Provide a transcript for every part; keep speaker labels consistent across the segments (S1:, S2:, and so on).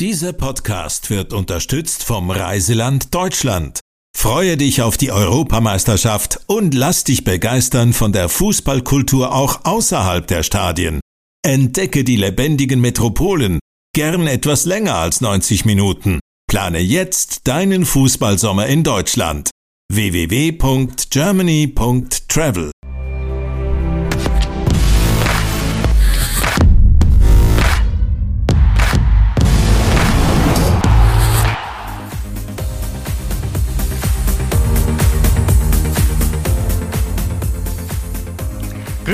S1: Dieser Podcast wird unterstützt vom Reiseland Deutschland. Freue dich auf die Europameisterschaft und lass dich begeistern von der Fußballkultur auch außerhalb der Stadien. Entdecke die lebendigen Metropolen, gern etwas länger als 90 Minuten. Plane jetzt deinen Fußballsommer in Deutschland. www.germany.travel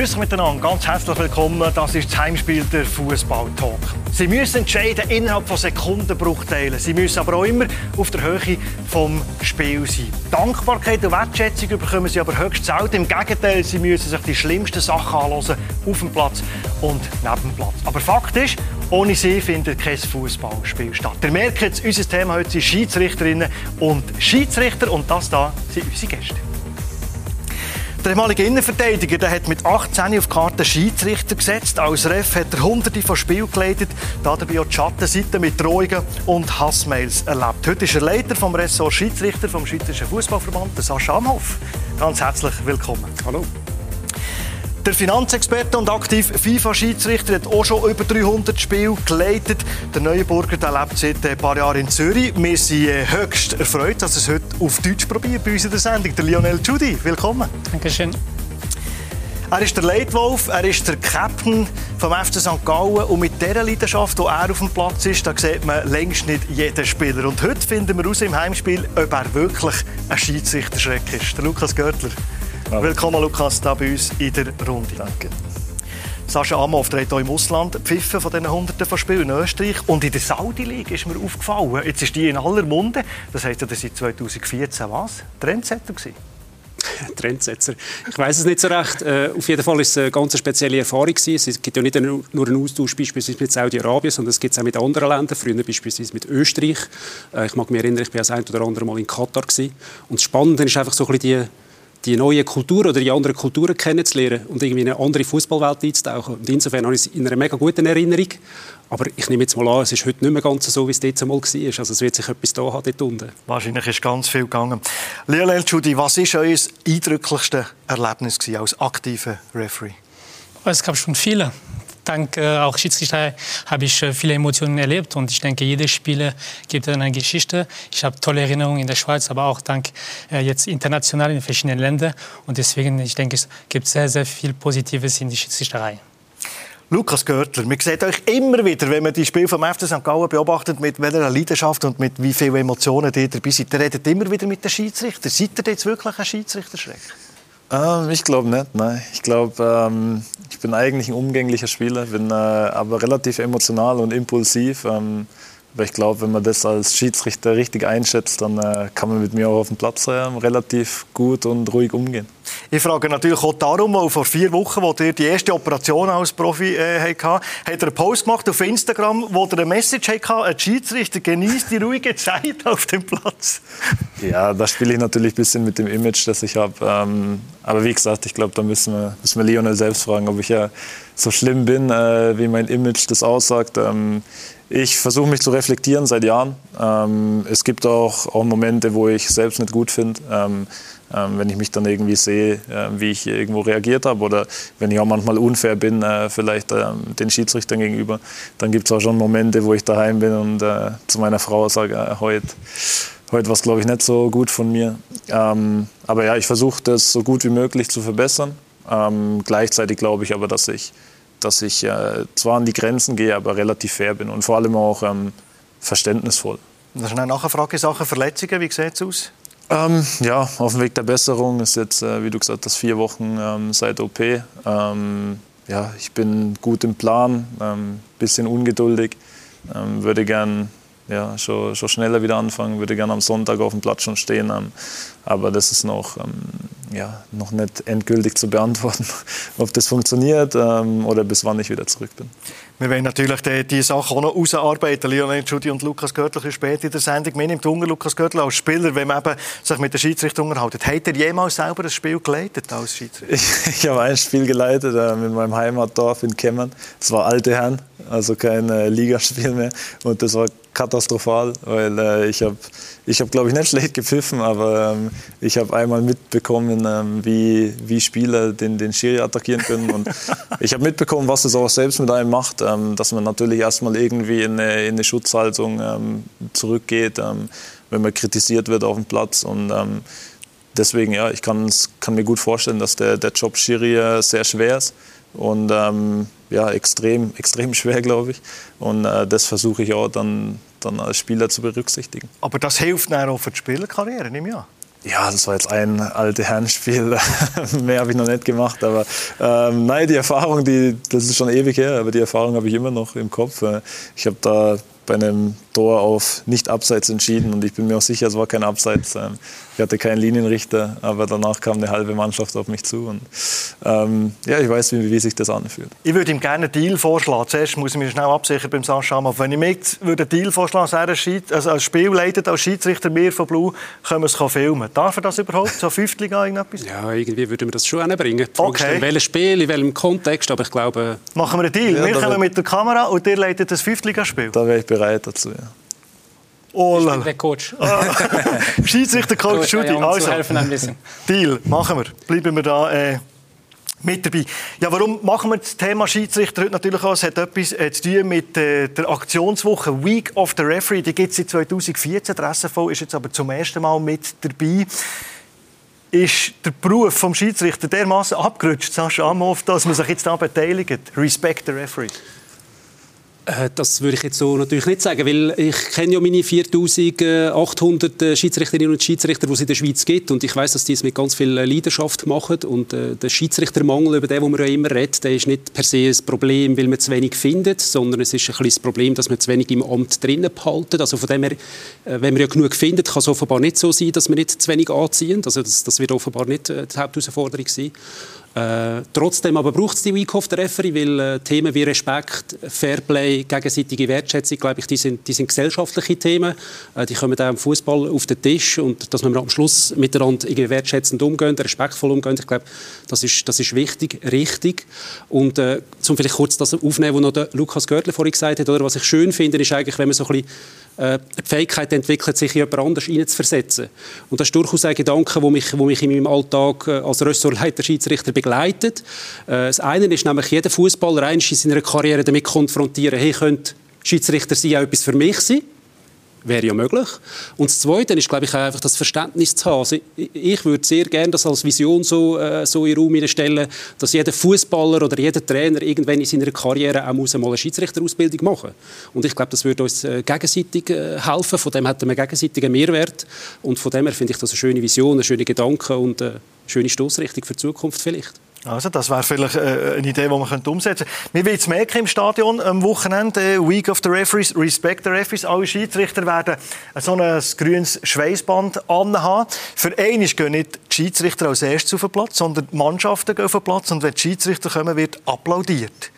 S2: Grüß euch miteinander, ganz herzlich willkommen. Das ist das Heimspiel der Fußball-Talk. Sie müssen entscheiden innerhalb von Sekundenbruchteilen. Sie müssen aber auch immer auf der Höhe vom Spiel sein. Dankbarkeit und Wertschätzung bekommen Sie aber höchst selten. Im Gegenteil, Sie müssen sich die schlimmsten Sachen anhören auf dem Platz und neben dem Platz. Aber Fakt ist, ohne sie findet kein Fußballspiel statt. Ihr merkt jetzt, unser Thema heute sind Schiedsrichterinnen und Schiedsrichter und das da sind unsere Gäste. Der ehemalige Innenverteidiger der hat mit 18 auf die Karte Schiedsrichter gesetzt. Als Ref hat er hunderte von Spielen geleitet, dabei auch die Schattenseite mit Drohungen und Hassmails erlebt. Heute ist er Leiter vom Ressort Schiedsrichter vom Schweizerischen Fußballverband, Sascha Amhoff. Ganz herzlich willkommen.
S3: Hallo.
S2: Der Finanzexperte und aktiv FIFA-Schiedsrichter hat auch schon über 300 Spiele geleitet. Der Neuenburger der lebt seit ein paar Jahren in Zürich. Wir sind äh, höchst erfreut, dass es heute auf Deutsch probiert bei uns in der Sendung. Der Lionel Judy, willkommen.
S4: Dankeschön.
S2: Er ist der Leitwolf, er ist der Captain vom FC St. Gallen und mit dieser Leidenschaft, die er auf dem Platz ist, da sieht man längst nicht jeden Spieler. Und heute finden wir raus im Heimspiel, ob er wirklich ein Schiedsrichterschreck ist. Der Lukas Görtler.
S3: Hallo.
S2: Willkommen, Lukas, hier bei uns in der Runde.
S3: Danke.
S2: Sascha Amhoff dreht auch im Ausland Pfiffen von diesen Hunderten von Spielen in Österreich. Und in der Saudi-League ist mir aufgefallen, jetzt ist die in aller Munde, das heisst ja, das seit 2014 was? Trendsetter gewesen.
S3: Trendsetzer. Ich weiß es nicht so recht. Äh, auf jeden Fall ist es eine ganz spezielle Erfahrung gewesen. Es gibt ja nicht nur einen Austausch beispielsweise mit Saudi-Arabien, sondern es gibt es auch mit anderen Ländern. Früher beispielsweise mit Österreich. Äh, ich mag mich erinnern, ich war das ein oder andere Mal in Katar gewesen. Und das Spannende ist einfach so ein bisschen die die neue Kultur oder die anderen Kulturen kennenzulernen und irgendwie in eine andere Fußballwelt einzutauchen. Und insofern habe ich es in einer mega guten Erinnerung. Aber ich nehme jetzt mal an, es ist heute nicht mehr ganz so, wie es dort einmal war. Also es wird sich etwas da haben dort unten.
S2: Wahrscheinlich ist ganz viel gegangen. Lionel Judy, was war euer eindrücklichste Erlebnis gewesen als aktiver Referee?
S4: Es gab schon viele. Dank äh, auch Schiedsrichter habe ich äh, viele Emotionen erlebt und ich denke, jedes Spiel gibt eine Geschichte. Ich habe tolle Erinnerungen in der Schweiz, aber auch dank äh, jetzt international in verschiedenen Ländern und deswegen, ich denke, es gibt sehr, sehr viel Positives in die Schiedsrichterei.
S2: Lukas Görtler, man sieht euch immer wieder, wenn man die Spiele vom FC St. Gallen beobachtet, mit welcher Leidenschaft und mit wie vielen Emotionen ihr dabei seid. Ihr redet immer wieder mit den Schiedsrichtern. Seid ihr jetzt wirklich ein Schiedsrichterschreck?
S5: Ähm, ich glaube nicht, nein. Ich glaube, ähm, ich bin eigentlich ein umgänglicher Spieler, bin äh, aber relativ emotional und impulsiv. Ähm, aber ich glaube, wenn man das als Schiedsrichter richtig einschätzt, dann äh, kann man mit mir auch auf dem Platz äh, relativ gut und ruhig umgehen.
S2: Ich frage natürlich auch darum, weil vor vier Wochen, wo ihr die erste Operation als Profi äh, hatte, hat er einen Post gemacht auf Instagram, wo er eine Message hatte, ein Schiedsrichter genießt die ruhige Zeit auf dem Platz.
S5: Ja, da spiele ich natürlich ein bisschen mit dem Image, das ich habe. Ähm, aber wie gesagt, ich glaube, da müssen wir, müssen wir Lionel selbst fragen, ob ich ja so schlimm bin, äh, wie mein Image das aussagt. Ähm, ich versuche mich zu reflektieren seit Jahren. Ähm, es gibt auch, auch Momente, wo ich selbst nicht gut finde. Ähm, ähm, wenn ich mich dann irgendwie sehe, äh, wie ich irgendwo reagiert habe oder wenn ich auch manchmal unfair bin, äh, vielleicht äh, den Schiedsrichtern gegenüber, dann gibt es auch schon Momente, wo ich daheim bin und äh, zu meiner Frau sage, äh, heute heute war es, glaube ich, nicht so gut von mir. Ähm, aber ja, ich versuche das so gut wie möglich zu verbessern. Ähm, gleichzeitig glaube ich aber, dass ich dass ich äh, zwar an die Grenzen gehe, aber relativ fair bin und vor allem auch ähm, verständnisvoll.
S2: Das ist eine Nachfrage Sache Verletzungen. Wie sieht es aus?
S5: Ähm, ja, auf dem Weg der Besserung ist jetzt, äh, wie du gesagt hast, vier Wochen ähm, seit OP. Ähm, ja, ich bin gut im Plan, ähm, bisschen ungeduldig, ähm, würde gern ja, schon, schon schneller wieder anfangen, würde gerne am Sonntag auf dem Platz schon stehen. Ähm, aber das ist noch, ähm, ja, noch nicht endgültig zu beantworten, ob das funktioniert ähm, oder bis wann ich wieder zurück bin.
S2: Wir wollen natürlich die, die Sachen auch noch ausarbeiten. Lionel Schudi und Lukas Görtler später in der Sendung. Mir nimmt Hunger, Lukas Görtler als Spieler, wenn man eben sich mit der Schiedsrichter unterhält. Hat er jemals selber ein Spiel geleitet als Schiedsrichter?
S5: Ich, ich habe ein Spiel geleitet äh, mit meinem Heimatdorf in Kemmern. Es war alte Herren, also kein Ligaspiel mehr. Und das war katastrophal, weil äh, ich habe, ich hab, glaube ich, nicht schlecht gepfiffen, aber ähm, ich habe einmal mitbekommen, ähm, wie, wie Spieler den, den Schiri attackieren können. Und ich habe mitbekommen, was es auch selbst mit einem macht, ähm, dass man natürlich erstmal irgendwie in eine, in eine Schutzhaltung ähm, zurückgeht, ähm, wenn man kritisiert wird auf dem Platz. Und ähm, deswegen, ja, ich kann, mir gut vorstellen, dass der, der Job Schiri äh, sehr schwer ist und ja, extrem, extrem schwer, glaube ich. Und äh, das versuche ich auch dann, dann als Spieler zu berücksichtigen.
S2: Aber das hilft dann auch für die Spielerkarriere, nehme ich an.
S5: Ja, das war jetzt ein alte Herrenspiel. Mehr habe ich noch nicht gemacht. Aber ähm, nein, die Erfahrung, die, das ist schon ewig her, aber die Erfahrung habe ich immer noch im Kopf. Ich habe da bei einem Tor auf nicht abseits entschieden und ich bin mir auch sicher, es war kein Abseits. Ich hatte keinen Linienrichter, aber danach kam eine halbe Mannschaft auf mich zu und ähm, ja, ich weiß, wie, wie, sich das anfühlt.
S2: Ich würde ihm gerne einen Deal vorschlagen. Zuerst muss ich mich schnell absichern beim Sascha Amov. Wenn ich mir würde einen Deal vorschlagen, dass er also als Spiel leitet, als Schiedsrichter mir von Blue, können wir es filmen. Darf er das überhaupt? So Fünftliga irgendetwas?
S3: Ja, irgendwie würden wir das schon anbringen. Okay. In welchem Spiel, in welchem Kontext, aber ich glaube...
S2: Machen wir einen Deal. Ja, wir kommen mit der Kamera und ihr leitet das Fünftligaspiel.
S5: Da wäre ich bereit dazu, ja.
S4: Oh, ich bin der Coach.
S2: Schiedsrichter-Coach Schudi.
S4: Also, helfen ein bisschen.
S2: Deal, machen wir. Bleiben wir da äh, mit dabei. Ja, warum machen wir das Thema Schiedsrichter heute natürlich auch? Es hat etwas äh, zu tun mit äh, der Aktionswoche Week of the Referee. Die gibt es seit 2014. Der SFV ist jetzt aber zum ersten Mal mit dabei. Ist der Beruf des Schiedsrichter dermaßen abgerutscht, Sascha Amhoff, dass man sich jetzt da beteiligt? Respect the Referee.
S3: Äh, das würde ich jetzt so natürlich nicht sagen, weil ich kenne ja meine 4800 äh, Schiedsrichterinnen und Schiedsrichter, die es in der Schweiz gibt und ich weiß, dass die es mit ganz viel Leidenschaft machen und äh, der Schiedsrichtermangel, über den wo man ja immer redet, der ist nicht per se ein Problem, weil man zu wenig findet, sondern es ist ein bisschen das Problem, dass man zu wenig im Amt drinnen behalten. Also von dem her, wenn man ja genug findet, kann es offenbar nicht so sein, dass man nicht zu wenig anziehen. Also das, das wird offenbar nicht die Hauptausforderung sein. Äh, trotzdem aber braucht es die Week of the Referee, weil äh, Themen wie Respekt, Fairplay, gegenseitige Wertschätzung, glaube ich, die sind, die sind gesellschaftliche Themen. Äh, die kommen auch im Fußball auf den Tisch und dass wir am Schluss miteinander irgendwie wertschätzend umgehen, respektvoll umgehen, ich glaube, das ist, das ist wichtig, richtig. Und äh, zum vielleicht kurz das aufnehmen, was noch der Lukas Görtler vorhin gesagt hat, oder was ich schön finde, ist eigentlich, wenn man so ein bisschen äh, die Fähigkeit entwickelt, sich in jemand anders hineinzuversetzen. Und das ist durchaus ein Gedanke, der mich, mich in meinem Alltag äh, als Ressortleiter Schiedsrichter begleitet. Äh, das eine ist nämlich, jeder Fußballer in seiner Karriere damit konfrontieren, hey, könnte Schiedsrichter sein auch etwas für mich sein? Wäre ja möglich. Und das Zweite ist, glaube ich, einfach das Verständnis zu haben. Also ich würde sehr gerne das als Vision so, äh, so in den Raum stellen, dass jeder Fußballer oder jeder Trainer irgendwann in seiner Karriere auch muss mal eine Schiedsrichterausbildung machen Und ich glaube, das würde uns äh, gegenseitig äh, helfen. Von dem hätten wir gegenseitigen Mehrwert. Und von dem her finde ich das eine schöne Vision, eine schöne Gedanke und eine schöne Stoßrichtung für die Zukunft vielleicht.
S2: Also das wäre vielleicht äh, eine Idee, die man könnte umsetzen könnte. Wir werden es merken im Stadion am Wochenende, Week of the Referees, Respect the Referees. Alle Schiedsrichter werden so ein grünes Schweißband anhaben. Für einen gehen nicht die Schiedsrichter als erstes auf den Platz, sondern die Mannschaften gehen auf den Platz. Und wenn die Schiedsrichter kommen, wird applaudiert.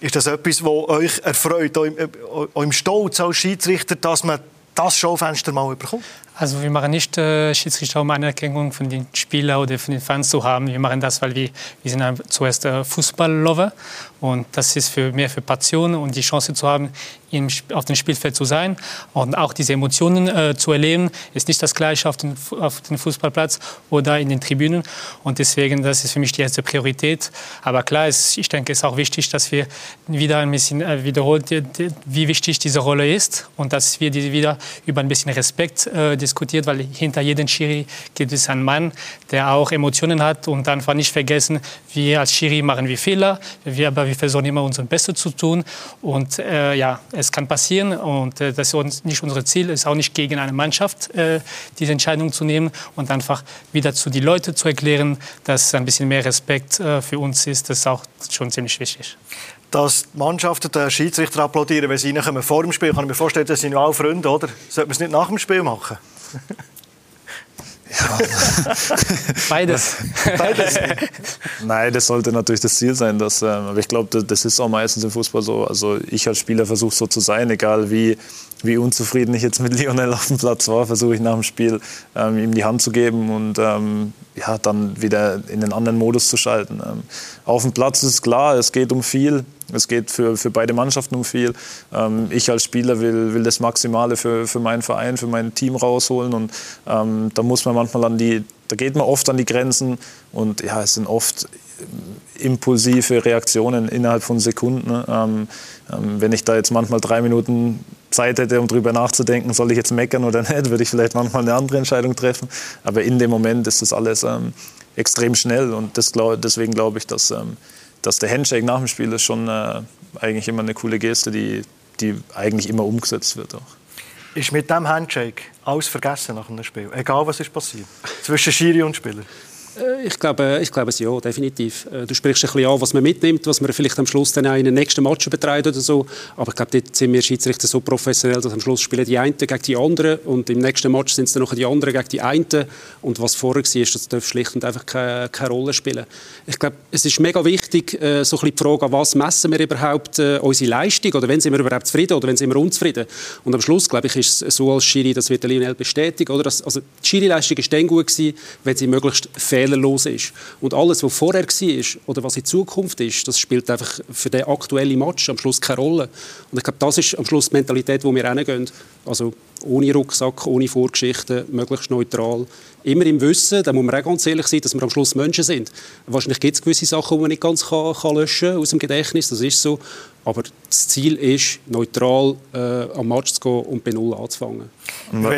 S2: Ist das etwas, das euch erfreut, auch im, Stolz als Schiedsrichter, dass man das Schaufenster mal bekommt?
S4: Also wir machen nicht äh, Schiedsrichter, um Anerkennung von den Spielern oder von den Fans zu haben. Wir machen das, weil wir, wir sind zuerst äh, Fußballlover und das ist für mehr für Passion und die Chance zu haben, im, auf dem Spielfeld zu sein und auch diese Emotionen äh, zu erleben, ist nicht das Gleiche auf dem, auf dem Fußballplatz oder in den Tribünen. Und deswegen, das ist für mich die erste Priorität. Aber klar, ist, ich denke, es ist auch wichtig, dass wir wieder ein bisschen äh, wiederholt, wie wichtig diese Rolle ist und dass wir die wieder über ein bisschen Respekt äh, diskutiert, weil hinter jedem Schiri gibt es einen Mann, der auch Emotionen hat und einfach nicht vergessen, wir als Schiri machen wir Fehler, wir, aber wir versuchen immer unser Bestes zu tun und äh, ja, es kann passieren und äh, das ist nicht unser Ziel, es ist auch nicht gegen eine Mannschaft äh, diese Entscheidung zu nehmen und einfach wieder zu den Leuten zu erklären, dass ein bisschen mehr Respekt äh, für uns ist, das ist auch schon ziemlich wichtig
S2: dass die Mannschaften den Schiedsrichter applaudieren, wenn sie reinkommen vor dem Spiel. Kann ich mir vorstellen, das sind ja auch Freunde, oder? Sollte man es nicht nach dem Spiel machen?
S4: Ja. Beides.
S5: Beides. Nein, das sollte natürlich das Ziel sein. Dass, ähm, aber ich glaube, das ist auch meistens im Fußball so. Also ich als Spieler versuche so zu sein, egal wie, wie unzufrieden ich jetzt mit Lionel auf dem Platz war, versuche ich nach dem Spiel ähm, ihm die Hand zu geben und ähm, ja, dann wieder in den anderen Modus zu schalten. Ähm, auf dem Platz ist klar, es geht um viel. Es geht für, für beide Mannschaften um viel. Ähm, ich als Spieler will, will das Maximale für, für meinen Verein, für mein Team rausholen. Und ähm, da muss man manchmal an die, da geht man oft an die Grenzen. Und ja, es sind oft impulsive Reaktionen innerhalb von Sekunden. Ne? Ähm, ähm, wenn ich da jetzt manchmal drei Minuten Zeit hätte, um darüber nachzudenken, soll ich jetzt meckern oder nicht, würde ich vielleicht manchmal eine andere Entscheidung treffen. Aber in dem Moment ist das alles ähm, extrem schnell und das deswegen glaube ich, dass, ähm, dass der Handshake nach dem Spiel ist schon äh, eigentlich immer eine coole Geste, die, die eigentlich immer umgesetzt wird. Auch.
S2: Ist mit dem Handshake alles vergessen nach einem Spiel, egal was ist passiert, zwischen Schiri und Spieler?
S3: Äh, ich glaube, ich glaube es ja, definitiv. Äh, du sprichst ein bisschen an, was man mitnimmt, was man vielleicht am Schluss dann auch in den nächsten Match betreibt oder so. Aber ich glaube, dort sind wir Schiedsrichter so professionell, dass am Schluss spielen die einen gegen die anderen und im nächsten Match sind es dann noch die anderen gegen die einen. Und was vorher war, das darf schlicht und einfach keine, keine Rolle spielen. Ich glaube, es ist mega wichtig, äh, so ein bisschen die Frage, an was messen wir überhaupt unsere Leistung oder wenn sind wir überhaupt zufrieden oder wenn sind wir unzufrieden. Und am Schluss, glaube ich, ist es so als Schiri, das wird der Lionel bestätigen, oder? also die Schiri-Leistung war dann gut gewesen, wenn sie möglichst fair fehlerlos ist. Und alles, was vorher war oder was in Zukunft ist, das spielt einfach für den aktuellen Match am Schluss keine Rolle. Und ich glaube, das ist am Schluss die Mentalität, wo wir hingehen. Also ohne Rucksack, ohne Vorgeschichten, möglichst neutral. Immer im Wissen, da muss man auch ganz ehrlich sein, dass wir am Schluss Menschen sind. Wahrscheinlich gibt es gewisse Sachen, die man nicht ganz kann, kann löschen aus dem Gedächtnis, das ist so. Aber das Ziel ist, neutral äh, am Match zu gehen und bei Null anzufangen.
S2: Noch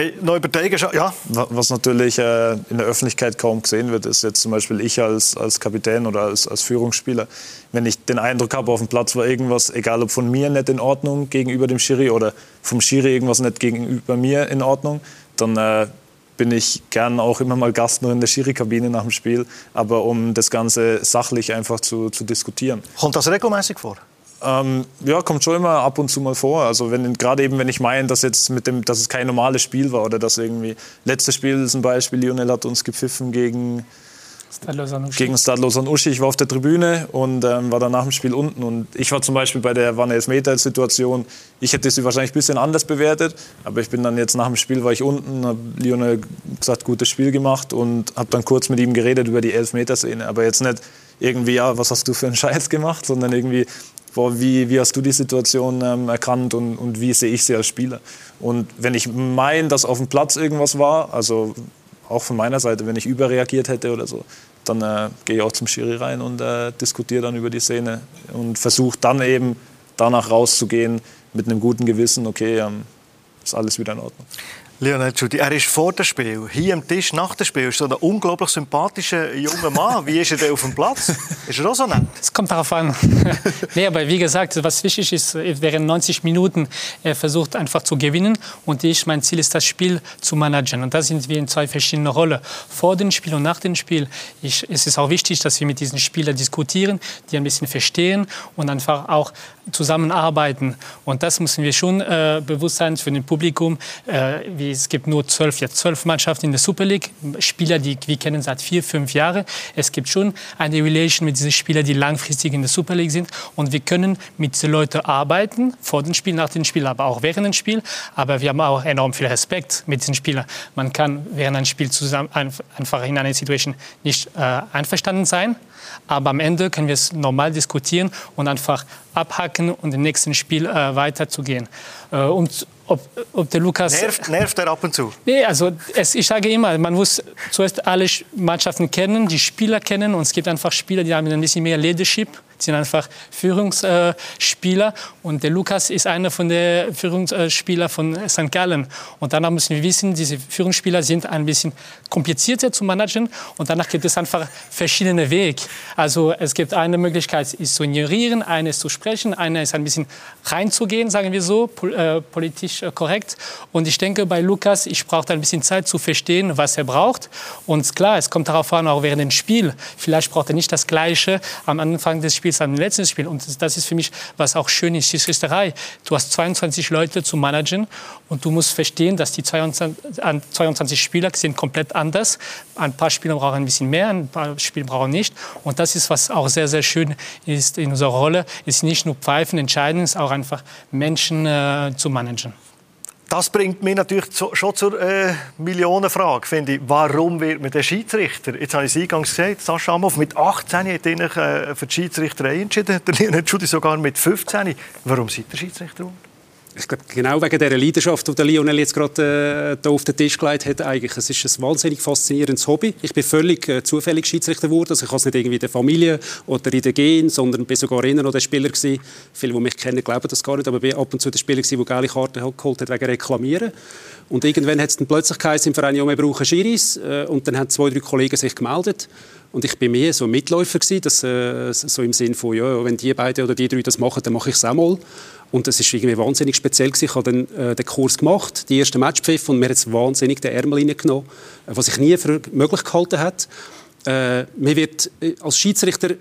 S2: ja.
S5: Was natürlich äh, in der Öffentlichkeit kaum gesehen wird, ist jetzt zum Beispiel ich als, als Kapitän oder als, als Führungsspieler. Wenn ich den Eindruck habe, auf dem Platz war irgendwas, egal ob von mir nicht in Ordnung gegenüber dem Schiri oder vom Schiri irgendwas nicht gegenüber mir in Ordnung, dann äh, bin ich gern auch immer mal Gast nur in der Schiri-Kabine nach dem Spiel, aber um das Ganze sachlich einfach zu, zu diskutieren.
S2: Kommt das regelmäßig vor?
S5: Ähm, ja, kommt schon immer ab und zu mal vor. Also wenn gerade eben, wenn ich meine, dass jetzt mit dem, dass es kein normales Spiel war oder dass irgendwie letztes Spiel ist ein Beispiel. Lionel hat uns gepfiffen gegen gegen Stadlos und Uschi. Ich war auf der Tribüne und ähm, war dann nach dem Spiel unten. Und ich war zum Beispiel bei der war eine Elfmeter-Situation. Ich hätte sie wahrscheinlich ein bisschen anders bewertet, aber ich bin dann jetzt nach dem Spiel war ich unten, habe Lionel gesagt, gutes Spiel gemacht und habe dann kurz mit ihm geredet über die Elfmeterszene. Aber jetzt nicht irgendwie, ja, was hast du für einen Scheiß gemacht, sondern irgendwie, boah, wie, wie hast du die Situation ähm, erkannt und, und wie sehe ich sie als Spieler? Und wenn ich meine, dass auf dem Platz irgendwas war, also auch von meiner Seite, wenn ich überreagiert hätte oder so, dann äh, gehe ich auch zum Schiri rein und äh, diskutiere dann über die Szene und versuche dann eben danach rauszugehen mit einem guten Gewissen, okay, ähm, ist alles wieder in Ordnung.
S2: Lionel Giudi, er ist vor dem Spiel, hier am Tisch nach dem Spiel, ist so ein unglaublich sympathischer junger Mann. Wie ist er denn auf dem Platz? Ist er auch so nett?
S4: Es kommt darauf an. nee, aber wie gesagt, was wichtig ist, während 90 Minuten, er versucht einfach zu gewinnen und ich, mein Ziel ist, das Spiel zu managen. Und da sind wir in zwei verschiedenen Rollen. Vor dem Spiel und nach dem Spiel ich, es ist auch wichtig, dass wir mit diesen Spielern diskutieren, die ein bisschen verstehen und einfach auch zusammenarbeiten. Und das müssen wir schon äh, bewusst sein für das Publikum. Äh, wie, es gibt nur zwölf, jetzt zwölf Mannschaften in der Super League, Spieler, die wir kennen seit vier, fünf Jahren. Es gibt schon eine Relation mit diesen Spielern, die langfristig in der Super League sind. Und wir können mit diesen Leuten arbeiten, vor dem Spiel, nach dem Spiel, aber auch während dem Spiel. Aber wir haben auch enorm viel Respekt mit diesen Spielern. Man kann während einem Spiel zusammen einfach in einer Situation nicht äh, einverstanden sein. Aber am Ende können wir es normal diskutieren und einfach abhacken und im nächsten Spiel äh, weiterzugehen. Äh, und ob, ob, der Lukas.
S2: Nervt, nervt er ab und zu?
S4: Nee, also es, ich sage immer, man muss zuerst alle Mannschaften kennen, die Spieler kennen und es gibt einfach Spieler, die haben ein bisschen mehr Leadership sind einfach Führungsspieler. Und der Lukas ist einer von den Führungsspielern von St. Gallen. Und danach müssen wir wissen, diese Führungsspieler sind ein bisschen komplizierter zu managen. Und danach gibt es einfach verschiedene Wege. Also es gibt eine Möglichkeit, ist zu ignorieren, eine ist zu sprechen, eine ist ein bisschen reinzugehen, sagen wir so, äh, politisch äh, korrekt. Und ich denke, bei Lukas, ich brauche ein bisschen Zeit zu verstehen, was er braucht. Und klar, es kommt darauf an, auch während dem Spiel. Vielleicht braucht er nicht das Gleiche am Anfang des Spiels Spiels am letzten Spiel. Und das ist für mich, was auch schön ist, Schiedsrichterei. Du hast 22 Leute zu managen und du musst verstehen, dass die 22, 22 Spieler sind komplett anders. Ein paar Spieler brauchen ein bisschen mehr, ein paar Spieler brauchen nicht. Und das ist, was auch sehr, sehr schön ist in unserer Rolle, ist nicht nur Pfeifen entscheiden, ist auch einfach Menschen äh, zu managen.
S2: Das bringt mich natürlich schon zur äh, Millionenfrage, finde ich. Warum wird man der Schiedsrichter? Jetzt habe ich es eingangs gesagt, Sascha Amhoff, mit 18 hat er äh, für die Schiedsrichterei entschieden, der Leonard Schudi sogar mit 15. Warum seid ihr Schiedsrichter geworden?
S3: Ich glaube, genau wegen dieser Leidenschaft, die Lionel jetzt gerade äh, auf den Tisch gelegt hat, eigentlich. Es ist ein wahnsinnig faszinierendes Hobby. Ich bin völlig äh, zufällig Schiedsrichter geworden. Also ich habe es nicht irgendwie in der Familie oder in der Gen, sondern bin sogar innen noch der Spieler gewesen. Viele, die mich kennen, glauben das gar nicht, aber ich bin ab und zu der Spieler der geile Karten geholt hat wegen Reklamieren. Und irgendwann hat es dann plötzlich geheißen im Verein, ja, wir brauchen Schiris. Äh, und dann haben zwei, drei Kollegen sich gemeldet. Und ich bin mehr so ein Mitläufer gewesen, dass, äh, so im Sinn von, ja, wenn die beiden oder die drei das machen, dann mache ich es auch mal. Und das ist irgendwie wahnsinnig speziell gewesen. Ich habe dann äh, den Kurs gemacht, die ersten Matchpfiff, und mir hat wahnsinnig den Ärmel reingenommen, äh, was ich nie für möglich gehalten hat. Äh, man wird äh, als Schiedsrichter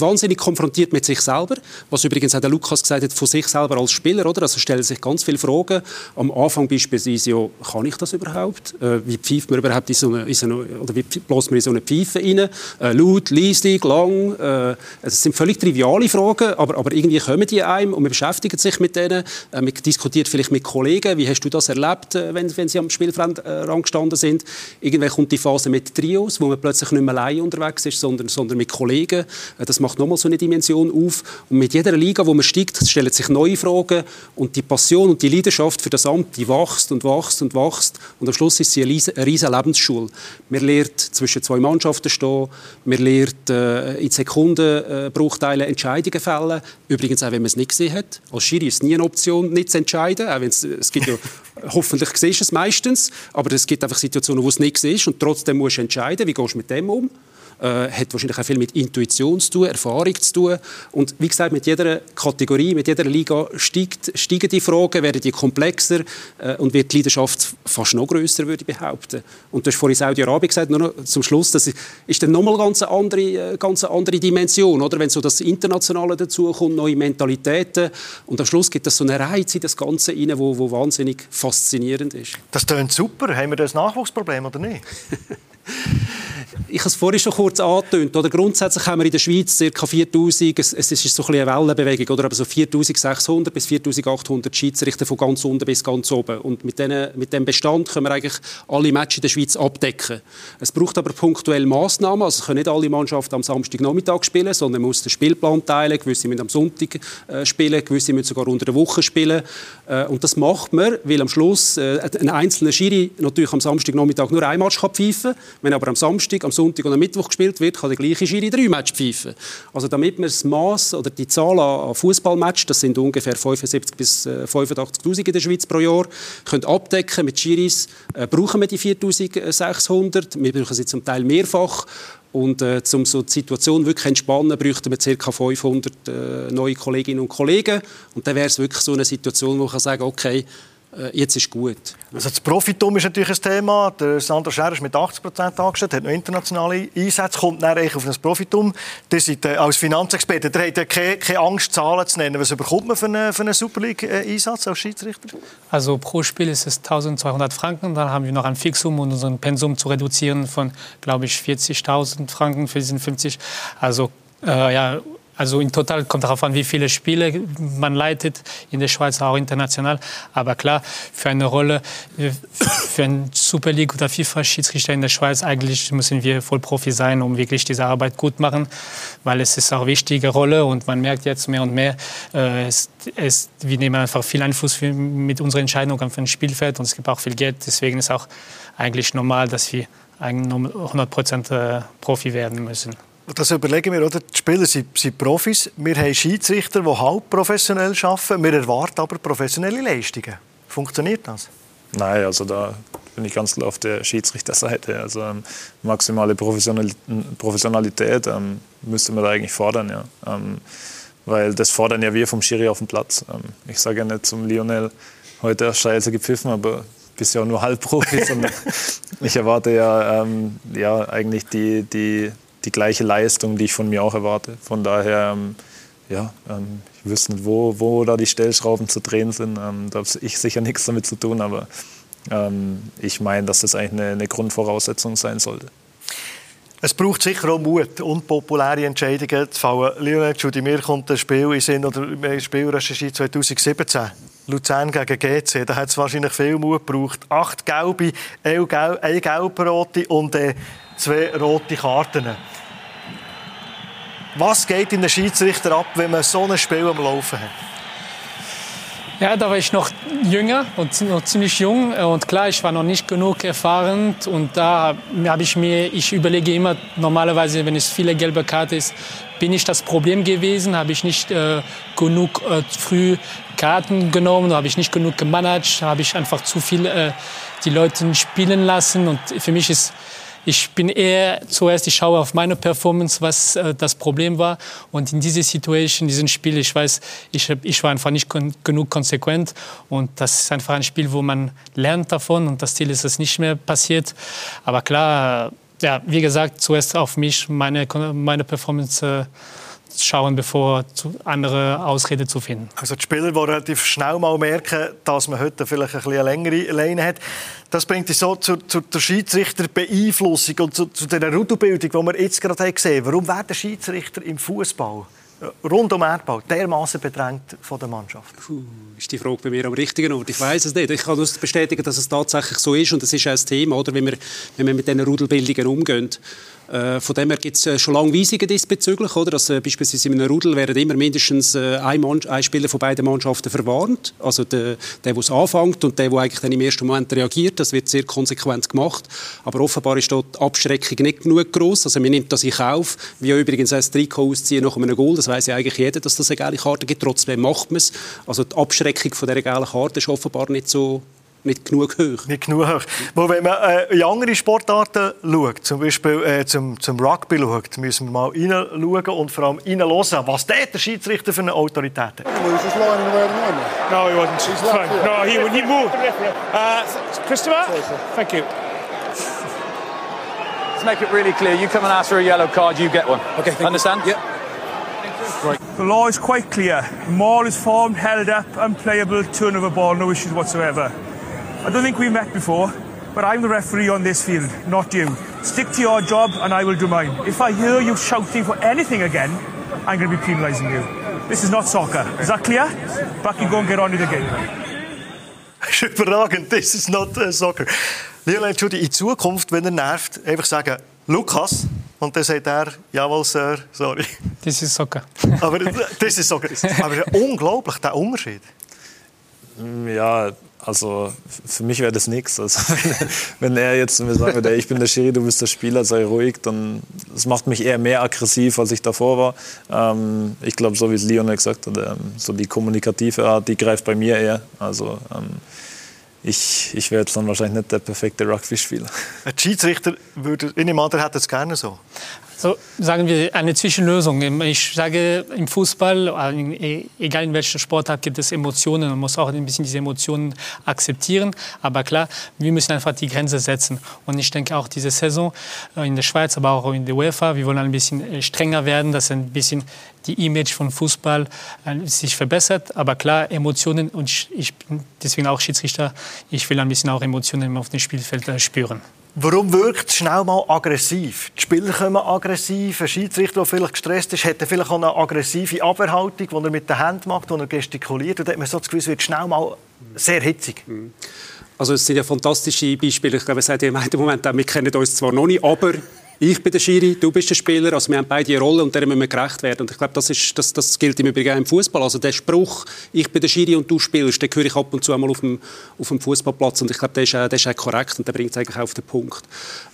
S3: wahnsinnig konfrontiert mit sich selber, was übrigens auch der Lukas gesagt hat, von sich selber als Spieler, oder? Also stellen sich ganz viele Fragen. Am Anfang beispielsweise, ja, kann ich das überhaupt? Äh, wie pfeift man überhaupt in so eine, in so eine oder wie bläst man in so eine Pfeife rein? Äh, laut, leislich, lang? Äh, das sind völlig triviale Fragen, aber, aber irgendwie kommen die einem und man beschäftigt sich mit denen. Äh, man diskutiert vielleicht mit Kollegen, wie hast du das erlebt, äh, wenn, wenn sie am Spielrand äh, gestanden sind? Irgendwann kommt die Phase mit Trios, wo man plötzlich nicht mehr allein unterwegs ist, sondern, sondern mit Kollegen. Äh, das macht nochmal so eine Dimension auf. Und mit jeder Liga, wo man steigt, stellen sich neue Fragen und die Passion und die Leidenschaft für das Amt, die wächst und wächst und wächst. Und am Schluss ist sie eine riesige Lebensschule. Man lernt zwischen zwei Mannschaften stehen, man lernt äh, in Sekundenbruchteilen äh, Entscheidungen fällen. Übrigens auch, wenn man es nicht gesehen hat. Als Schiri ist es nie eine Option, nicht zu entscheiden. Auch es, es gibt ja, hoffentlich siehst du es meistens, aber es gibt einfach Situationen, wo es nicht siehst und trotzdem musst du entscheiden, wie gehst du mit dem um äh, hat wahrscheinlich auch viel mit Intuition zu tun, Erfahrung zu tun. Und wie gesagt, mit jeder Kategorie, mit jeder Liga steigt, steigen die Fragen, werden die komplexer äh, und wird die Leidenschaft fast noch grösser, würde ich behaupten. Und du hast vorhin Saudi-Arabien gesagt, nur noch zum Schluss, das ist dann nochmal ganz eine andere, äh, ganz eine andere Dimension, oder? Wenn so das Internationale dazukommt, neue Mentalitäten und am Schluss gibt es so einen Reiz in das Ganze rein, wo, wo wahnsinnig faszinierend ist.
S2: Das klingt super. Haben wir das Nachwuchsproblem oder nicht?
S3: ich habe es vorhin schon kurz angetönt. Oder grundsätzlich haben wir in der Schweiz ca. 4000, es, es ist so ein eine Wellenbewegung, oder? aber so 4600 bis 4800 Schiedsrichter von ganz unten bis ganz oben. Und mit, denen, mit dem Bestand können wir eigentlich alle Matches in der Schweiz abdecken. Es braucht aber punktuell Massnahmen. Also können nicht alle Mannschaften am Samstagnachmittag spielen, sondern man muss den Spielplan teilen. Gewisse müssen am Sonntag äh, spielen, gewisse müssen sogar unter der Woche spielen. Äh, und das macht man, weil am Schluss äh, ein einzelner Schiri natürlich am Samstagnachmittag nur ein Match kann pfeifen kann. Wenn aber am Samstag, am Sonntag und am Mittwoch gespielt wird, kann der gleiche Schiri drei Matches pfeifen. Also damit wir das Maß oder die Zahl an Fußballmatches, das sind ungefähr 75 bis 85.000 in der Schweiz pro Jahr, können abdecken mit Schiris, äh, brauchen wir die 4.600. Wir brauchen sie zum Teil mehrfach. Und äh, um so die Situation wirklich entspannen, bräuchten wir ca. 500 äh, neue Kolleginnen und Kollegen. Und dann wäre es wirklich so eine Situation, wo ich sagen kann, okay, äh, jetzt ist gut.
S2: Also das Profitum ist natürlich ein Thema. Der Sandro Scher ist mit 80 Prozent angestellt, hat noch internationale Einsätze, kommt dann auf ein Profitum. Der seid äh, als Finanzexperte, der hat ja keine, keine, Angst, Zahlen zu nennen. Was bekommt man für einen, für einen Super League-Einsatz als Schiedsrichter?
S4: Also pro Spiel ist es 1200 Franken. Dann haben wir noch ein Fixum, um unseren Pensum zu reduzieren von, glaube ich, 40.000 Franken für diesen 50. Also äh, ja, also in total kommt darauf an, wie viele Spiele man leitet, in der Schweiz auch international. Aber klar, für eine Rolle, für einen Super League oder FIFA-Schiedsrichter in der Schweiz, eigentlich müssen wir Vollprofi sein, um wirklich diese Arbeit gut machen, weil es ist auch eine wichtige Rolle und man merkt jetzt mehr und mehr, äh, es, es, wir nehmen einfach viel Einfluss für, mit unserer Entscheidung auf ein Spielfeld und es gibt auch viel Geld. Deswegen ist auch eigentlich normal, dass wir 100 Prozent äh, Profi werden müssen.
S2: Das überlegen wir, oder? Die Spieler sind, sind Profis. Wir haben Schiedsrichter, die halb professionell arbeiten. Wir erwarten aber professionelle Leistungen. Funktioniert das?
S5: Nein, also da bin ich ganz klar auf der Schiedsrichterseite. Also ähm, maximale Professionalität ähm, müsste man da eigentlich fordern, ja. Ähm, weil das fordern ja wir vom Schiri auf dem Platz. Ähm, ich sage ja nicht zum Lionel, heute erst Scheiße gepfiffen, aber bist ja auch nur Halbprofi. ich erwarte ja, ähm, ja eigentlich die, die die gleiche Leistung, die ich von mir auch erwarte. Von daher, ähm, ja, ähm, ich wüsste nicht, wo, wo da die Stellschrauben zu drehen sind. Ähm, da habe ich sicher nichts damit zu tun, aber ähm, ich meine, dass das eigentlich eine, eine Grundvoraussetzung sein sollte.
S2: Es braucht sicher auch Mut, unpopuläre Entscheidungen zu fallen. Lionel mir kommt ein Spiel in Sinn, oder ein Spiel recherchiert 2017 Luzern gegen GC, da hat es wahrscheinlich viel Mut gebraucht. Acht gelbe, eine gelb-rote und äh, zwei rote Karten. Was geht in den Schiedsrichter ab, wenn man so ein Spiel am Laufen hat?
S4: Ja, da war ich noch jünger und noch ziemlich jung. Und klar, ich war noch nicht genug erfahren. Und da habe ich mir, ich überlege immer normalerweise, wenn es viele gelbe Karten ist, bin ich das Problem gewesen, habe ich nicht äh, genug äh, früh Karten genommen, habe ich nicht genug gemanagt, habe ich einfach zu viel äh, die Leute spielen lassen? Und für mich ist ich bin eher zuerst, ich schaue auf meine Performance, was äh, das Problem war. Und in dieser Situation, in diesem Spiel, ich weiß, ich, ich war einfach nicht kon genug konsequent. Und das ist einfach ein Spiel, wo man lernt davon. Und das Ziel ist, dass nicht mehr passiert. Aber klar, ja, wie gesagt, zuerst auf mich, meine, meine Performance. Äh, schauen, bevor andere Ausrede zu finden.
S2: Also die Spieler, die relativ schnell mal merken, dass man heute vielleicht ein bisschen eine längere Leine hat, das bringt uns so zur, zur, zur Schiedsrichterbeeinflussung und zu, zu der Rudelbildung, die wir jetzt gerade gesehen haben. Warum werden Schiedsrichter im Fußball äh, rund um Erdbau dermaßen bedrängt von der Mannschaft?
S3: Puh, ist die Frage bei mir am richtigen Ort? Ich weiß es nicht. Ich kann nur bestätigen, dass es tatsächlich so ist und das ist auch das Thema, oder, wenn wir, wenn wir mit diesen Rudelbildungen umgehen. Äh, von dem her gibt es äh, schon lange Weisungen diesbezüglich, oder? Dass, äh, beispielsweise in einem Rudel werden immer mindestens äh, ein, ein, Spieler von beiden Mannschaften verwarnt. Also der, der es anfängt und der, der eigentlich dann im ersten Moment reagiert. Das wird sehr konsequent gemacht. Aber offenbar ist dort die Abschreckung nicht genug groß. Also man nimmt das in Kauf. Wie übrigens ein Trikot ausziehen nach einem Goal. Das weiß ja eigentlich jeder, dass das eine gelbe Karte gibt. Trotzdem macht man es. Also die Abschreckung von dieser gelben Karte ist offenbar nicht so nicht genug hoch.
S2: Nicht genug hoch. Wo, wenn man äh, in andere Sportarten schaut, zum Beispiel äh, zum, zum Rugby schaut, müssen wir mal reinschauen und vor allem reinhören, was der, der Schiedsrichter für eine Autorität hat.
S6: No, he wasn't. He's fine. No, he, he moved. Uh, Christopher? Thank you.
S7: Let's make it really clear. You come and ask for a yellow card, you get one. Okay, Understand?
S6: You. Yep. Right. The law is quite clear. Maul is formed, held up, unplayable, turnover ball, no issues whatsoever. I don't think we've met before, but I'm the referee on this field, not you. Stick to your job and I will do mine. If I hear you shouting for anything again, I'm going to be penalising you. This is not soccer. Is that clear? Back you go and get on with the game.
S2: Überragend, this is not uh, soccer. Lionel Judy, in Zukunft, wenn er nervt, einfach sagen, Lukas, und dann sagt er, jawohl, Sir, sorry.
S4: Das ist Soccer.
S2: Aber das ist Soccer. Aber unglaublich, der Unterschied.
S5: Ja, also für mich wäre das nichts. Also, wenn er jetzt mir sagen würde, ich bin der Schiri, du bist der Spieler, sei ruhig, dann das macht mich eher mehr aggressiv, als ich davor war. Ähm, ich glaube, so wie es Lionel gesagt hat, ähm, so die kommunikative Art, die greift bei mir eher. Also ähm, ich, ich wäre jetzt dann wahrscheinlich nicht der perfekte Rugby-Spieler.
S2: Ein Schiedsrichter würde, in dem Alter hätte es gerne so.
S4: So, sagen wir eine Zwischenlösung. Ich sage, im Fußball, äh, egal in welcher Sportart, gibt es Emotionen. Man muss auch ein bisschen diese Emotionen akzeptieren. Aber klar, wir müssen einfach die Grenze setzen. Und ich denke auch diese Saison äh, in der Schweiz, aber auch in der UEFA, wir wollen ein bisschen äh, strenger werden, dass ein bisschen die Image von Fußball sich verbessert. Aber klar, Emotionen, und ich bin deswegen auch Schiedsrichter, ich will ein bisschen auch Emotionen auf dem Spielfeld spüren.
S2: Warum wirkt es schnell mal aggressiv? Die Spieler kommen aggressiv, ein Schiedsrichter, der vielleicht gestresst ist, hat vielleicht auch eine aggressive Abwehrhaltung, die er mit der Hand macht, die er gestikuliert. Und dann hat man so das Gefühl, es wird schnell mal sehr hitzig.
S3: Also es sind ja fantastische Beispiele. Ich glaube, es sagt ja im Moment wir kennen uns zwar noch nicht, aber ich bin der Schiri, du bist der Spieler, also wir haben beide eine Rolle und der müssen wir gerecht werden. Und ich glaube, das, ist, das, das gilt im Übrigen auch im Fußball. Also der Spruch, ich bin der Schiri und du spielst, den höre ich ab und zu einmal auf dem, auf dem Fußballplatz und ich glaube, der ist, der ist auch korrekt und der bringt es eigentlich auch auf den Punkt.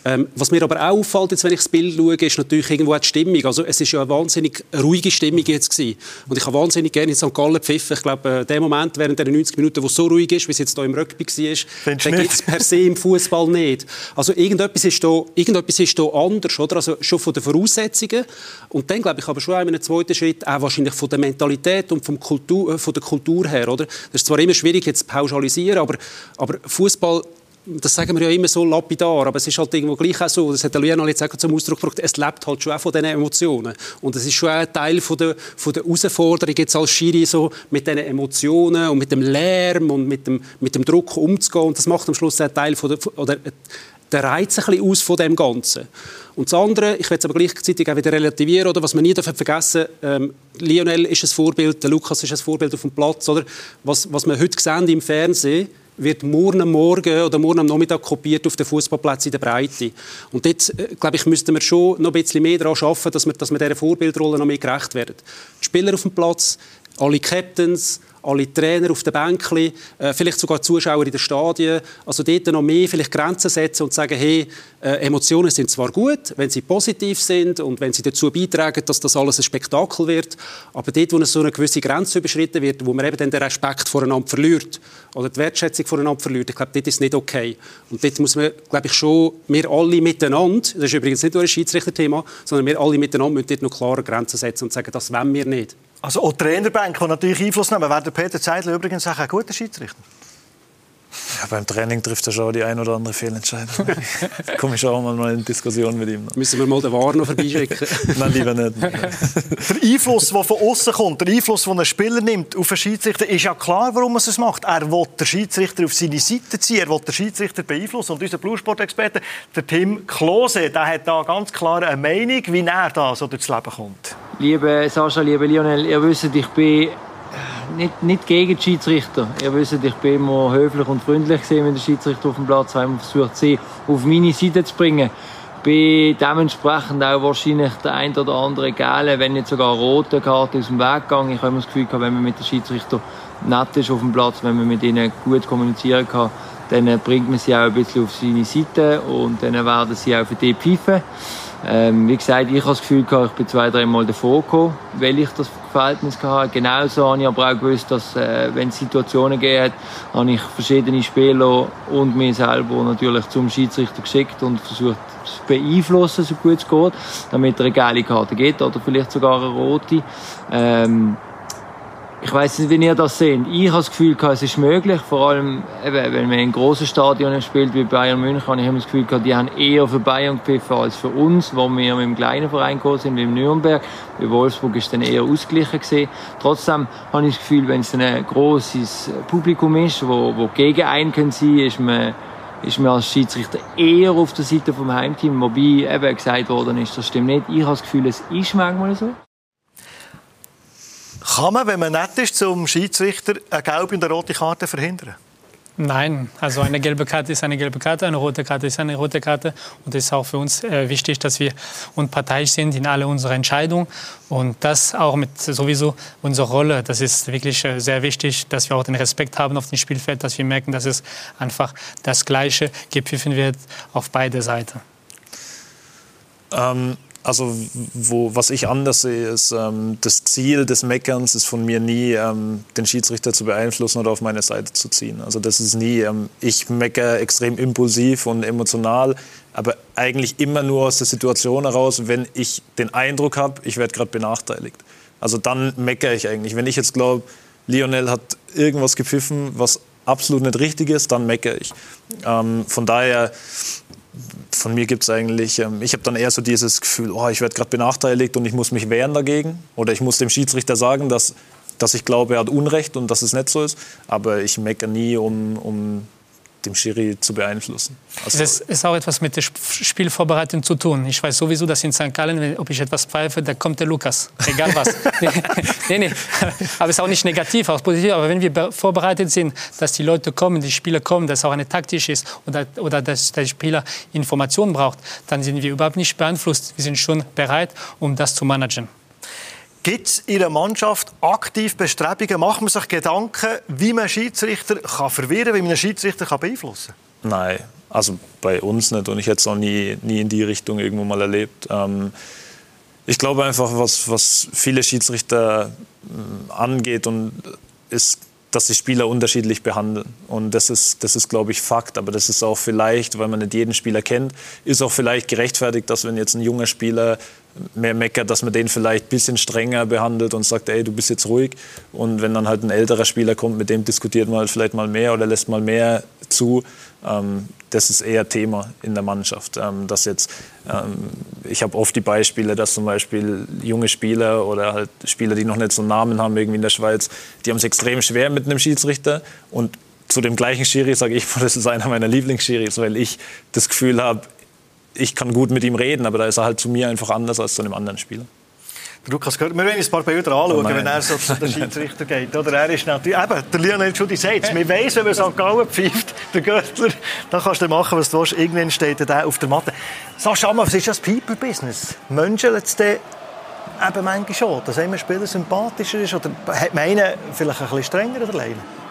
S3: Ähm, was mir aber auch auffällt, jetzt, wenn ich das Bild schaue, ist natürlich irgendwo die Stimmung. Also es ist ja eine wahnsinnig ruhige Stimmung jetzt gewesen. Und ich habe wahnsinnig gerne in St. Gallen pfiffen. Ich glaube, äh, der Moment während der 90 Minuten, wo es so ruhig ist, wie es jetzt hier im Rugby war, den gibt es per se im Fußball nicht. Also irgendetwas ist da, irgendetwas ist da anders, oder? Also schon von den Voraussetzungen. Und dann glaube ich aber schon in einem zweiten Schritt auch wahrscheinlich von der Mentalität und vom Kultur, äh, von der Kultur her, oder? Das ist zwar immer schwierig jetzt zu pauschalisieren, aber, aber Fußball das sagen wir ja immer so lapidar, aber es ist halt irgendwo gleich auch so, das hat der jetzt auch zum Ausdruck gebracht, es lebt halt schon auch von diesen Emotionen. Und es ist schon auch ein Teil von der, von der Herausforderung jetzt als Schiri, so mit diesen Emotionen und mit dem Lärm und mit dem, mit dem Druck umzugehen. Und das macht am Schluss auch Teil von der, oder der Reiz ein bisschen aus von dem Ganzen. Und das andere, ich will es aber gleichzeitig auch wieder relativieren, oder was man nie vergessen ähm, Lionel ist ein Vorbild, der Lukas ist ein Vorbild auf dem Platz, oder? Was, was wir heute sehen im Fernsehen, wird morgen am Morgen oder morgen am Nachmittag kopiert auf den Fußballplätzen in der Breite. Und dort, äh, glaube ich, müssten wir schon noch ein bisschen mehr daran arbeiten, dass wir, dass wir dieser Vorbildrolle noch mehr gerecht werden. Die Spieler auf dem Platz, alle Captains, alle Trainer auf den Bänkchen, äh, vielleicht sogar Zuschauer in den Stadien. Also dort noch mehr vielleicht Grenzen setzen und sagen, hey, äh, Emotionen sind zwar gut, wenn sie positiv sind und wenn sie dazu beitragen, dass das alles ein Spektakel wird, aber dort, wo so eine gewisse Grenze überschritten wird, wo man eben dann den Respekt voreinander verliert oder die Wertschätzung voreinander verliert, ich glaube, dort ist nicht okay. Und dort muss man, glaube ich, schon, wir alle miteinander, das ist übrigens nicht nur ein Schiedsrichterthema, sondern wir alle miteinander müssen dort noch klare Grenzen setzen und sagen, das wollen wir nicht.
S2: Also auch Trainerbank, die natürlich Einfluss nehmen. Wäre der Peter Zeidler übrigens auch ein guter Schiedsrichter?
S5: Ja, beim Training trifft er schon die ein oder andere Fehlentscheidung. da komme ich auch mal in Diskussion mit ihm.
S3: Müssen wir mal den War noch vorbeischicken?
S5: Nein, lieber nicht.
S2: der Einfluss, der von außen kommt, der Einfluss, den ein Spieler nimmt auf einen Schiedsrichter, ist ja klar, warum er es macht. Er will den Schiedsrichter auf seine Seite ziehen, er will den Schiedsrichter beeinflussen. Und unser Bluesport-Experte, der Tim Klose, der hat da ganz klar eine Meinung, wie er da so durchs Leben kommt.
S8: Liebe Sascha, liebe Lionel, ihr wisst, ich bin nicht, nicht gegen die Schiedsrichter. Ihr wisst, ich bin immer höflich und freundlich gesehen, wenn der Schiedsrichter auf dem Platz einmal versucht, sie auf meine Seite zu bringen. Bin dementsprechend auch wahrscheinlich der ein oder andere Gale, wenn nicht sogar rote Karte aus dem Weg gegangen. Ich habe immer das Gefühl, wenn man mit den Schiedsrichter nett ist auf dem Platz, wenn man mit ihnen gut kommunizieren kann, dann bringt man sie auch ein bisschen auf seine Seite und dann werden sie auch für die pfeifen. Ähm, wie gesagt, ich habe das Gefühl, ich bin zwei, drei Mal davor gekommen, weil ich das Verhältnis hatte. Genauso habe ich aber auch gewusst, dass, äh, wenn es Situationen gegeben hat, habe ich verschiedene Spieler und mich selber natürlich zum Schiedsrichter geschickt und versucht zu beeinflussen, so gut es geht, damit er eine geile Karte gibt oder vielleicht sogar eine rote. Ähm, ich weiß nicht, wie ihr das seht. Ich habe das Gefühl, es ist möglich. Vor allem, eben, wenn man in grossen Stadien spielt, wie Bayern München, habe ich immer das Gefühl, die haben eher für Bayern gepfiffen als für uns, wo wir mit dem kleinen Verein gekommen sind, wie Nürnberg. Bei Wolfsburg ist dann eher ausgeglichen gewesen. Trotzdem habe ich das Gefühl, wenn es ein grosses Publikum ist, wo, wo gegen einen kann sein, ist man ist man als Schiedsrichter eher auf der Seite vom Heimteam, wobei eben gesagt worden ist, das stimmt nicht. Ich habe das Gefühl, es ist manchmal so.
S2: Kann man, wenn man nett ist, zum Schiedsrichter eine gelbe und eine rote Karte verhindern?
S4: Nein, also eine gelbe Karte ist eine gelbe Karte, eine rote Karte ist eine rote Karte. Und es ist auch für uns äh, wichtig, dass wir unparteiisch sind in alle unsere Entscheidungen. Und das auch mit sowieso unserer Rolle. Das ist wirklich äh, sehr wichtig, dass wir auch den Respekt haben auf dem Spielfeld, dass wir merken, dass es einfach das Gleiche gepfiffen wird auf beide Seiten.
S5: Ähm, also wo, was ich anders sehe, ist, ähm, das Ziel des Meckerns ist von mir nie, ähm, den Schiedsrichter zu beeinflussen oder auf meine Seite zu ziehen. Also das ist nie, ähm, ich meckere extrem impulsiv und emotional, aber eigentlich immer nur aus der Situation heraus, wenn ich den Eindruck habe, ich werde gerade benachteiligt. Also dann meckere ich eigentlich. Wenn ich jetzt glaube, Lionel hat irgendwas gepfiffen, was absolut nicht richtig ist, dann meckere ich. Ähm, von daher von mir gibt es eigentlich, ähm, ich habe dann eher so dieses Gefühl, oh, ich werde gerade benachteiligt und ich muss mich wehren dagegen. Oder ich muss dem Schiedsrichter sagen, dass, dass ich glaube, er hat Unrecht und dass es nicht so ist. Aber ich meckere nie, um, um dem Schiri zu beeinflussen.
S4: Also das ist auch etwas mit der Spielvorbereitung zu tun. Ich weiß sowieso, dass in St. Gallen, ob ich etwas pfeife, da kommt der Lukas. Egal was. nee, nee. Aber es ist auch nicht negativ, auch positiv. Aber wenn wir vorbereitet sind, dass die Leute kommen, die Spieler kommen, dass auch eine taktisch ist oder, oder dass der Spieler Informationen braucht, dann sind wir überhaupt nicht beeinflusst. Wir sind schon bereit, um das zu managen.
S2: Gibt es in der Mannschaft aktiv Bestrebungen? Macht man sich Gedanken, wie man Schiedsrichter kann verwirren kann, wie man einen Schiedsrichter kann beeinflussen
S5: kann? Nein, also bei uns nicht. Und ich hätte es auch nie, nie in die Richtung irgendwo mal erlebt. Ähm, ich glaube einfach, was, was viele Schiedsrichter äh, angeht, und ist dass die Spieler unterschiedlich behandeln. Und das ist, das ist, glaube ich, Fakt. Aber das ist auch vielleicht, weil man nicht jeden Spieler kennt, ist auch vielleicht gerechtfertigt, dass wenn jetzt ein junger Spieler mehr meckert, dass man den vielleicht ein bisschen strenger behandelt und sagt, ey, du bist jetzt ruhig. Und wenn dann halt ein älterer Spieler kommt, mit dem diskutiert man halt vielleicht mal mehr oder lässt mal mehr zu. Ähm, das ist eher Thema in der Mannschaft. Ähm, dass jetzt, ähm, ich habe oft die Beispiele, dass zum Beispiel junge Spieler oder halt Spieler, die noch nicht so einen Namen haben irgendwie in der Schweiz, die haben es extrem schwer mit einem Schiedsrichter und zu dem gleichen Schiri sage ich, das ist einer meiner Lieblingsschiris, weil ich das Gefühl habe, ich kann gut mit ihm reden, aber da ist er halt zu mir einfach anders als zu einem anderen Spieler.
S2: Lukas gehört, wir uns ein paar Bilder anschauen, oh wenn er so zu den Schiedsrichter geht. Oder er ist natürlich, eben, der Lionel Schudi sagt es, wir weiss, wenn man St. Gallen pfeift, der Göttler, dann kannst du machen, was du willst. Irgendwann steht er auf der Matte. Sag mal, was ist das People-Business? Menschen jetzt eben manchmal schon, dass ein Spieler sympathischer ist oder hat man einen vielleicht ein bisschen strenger oder leiden?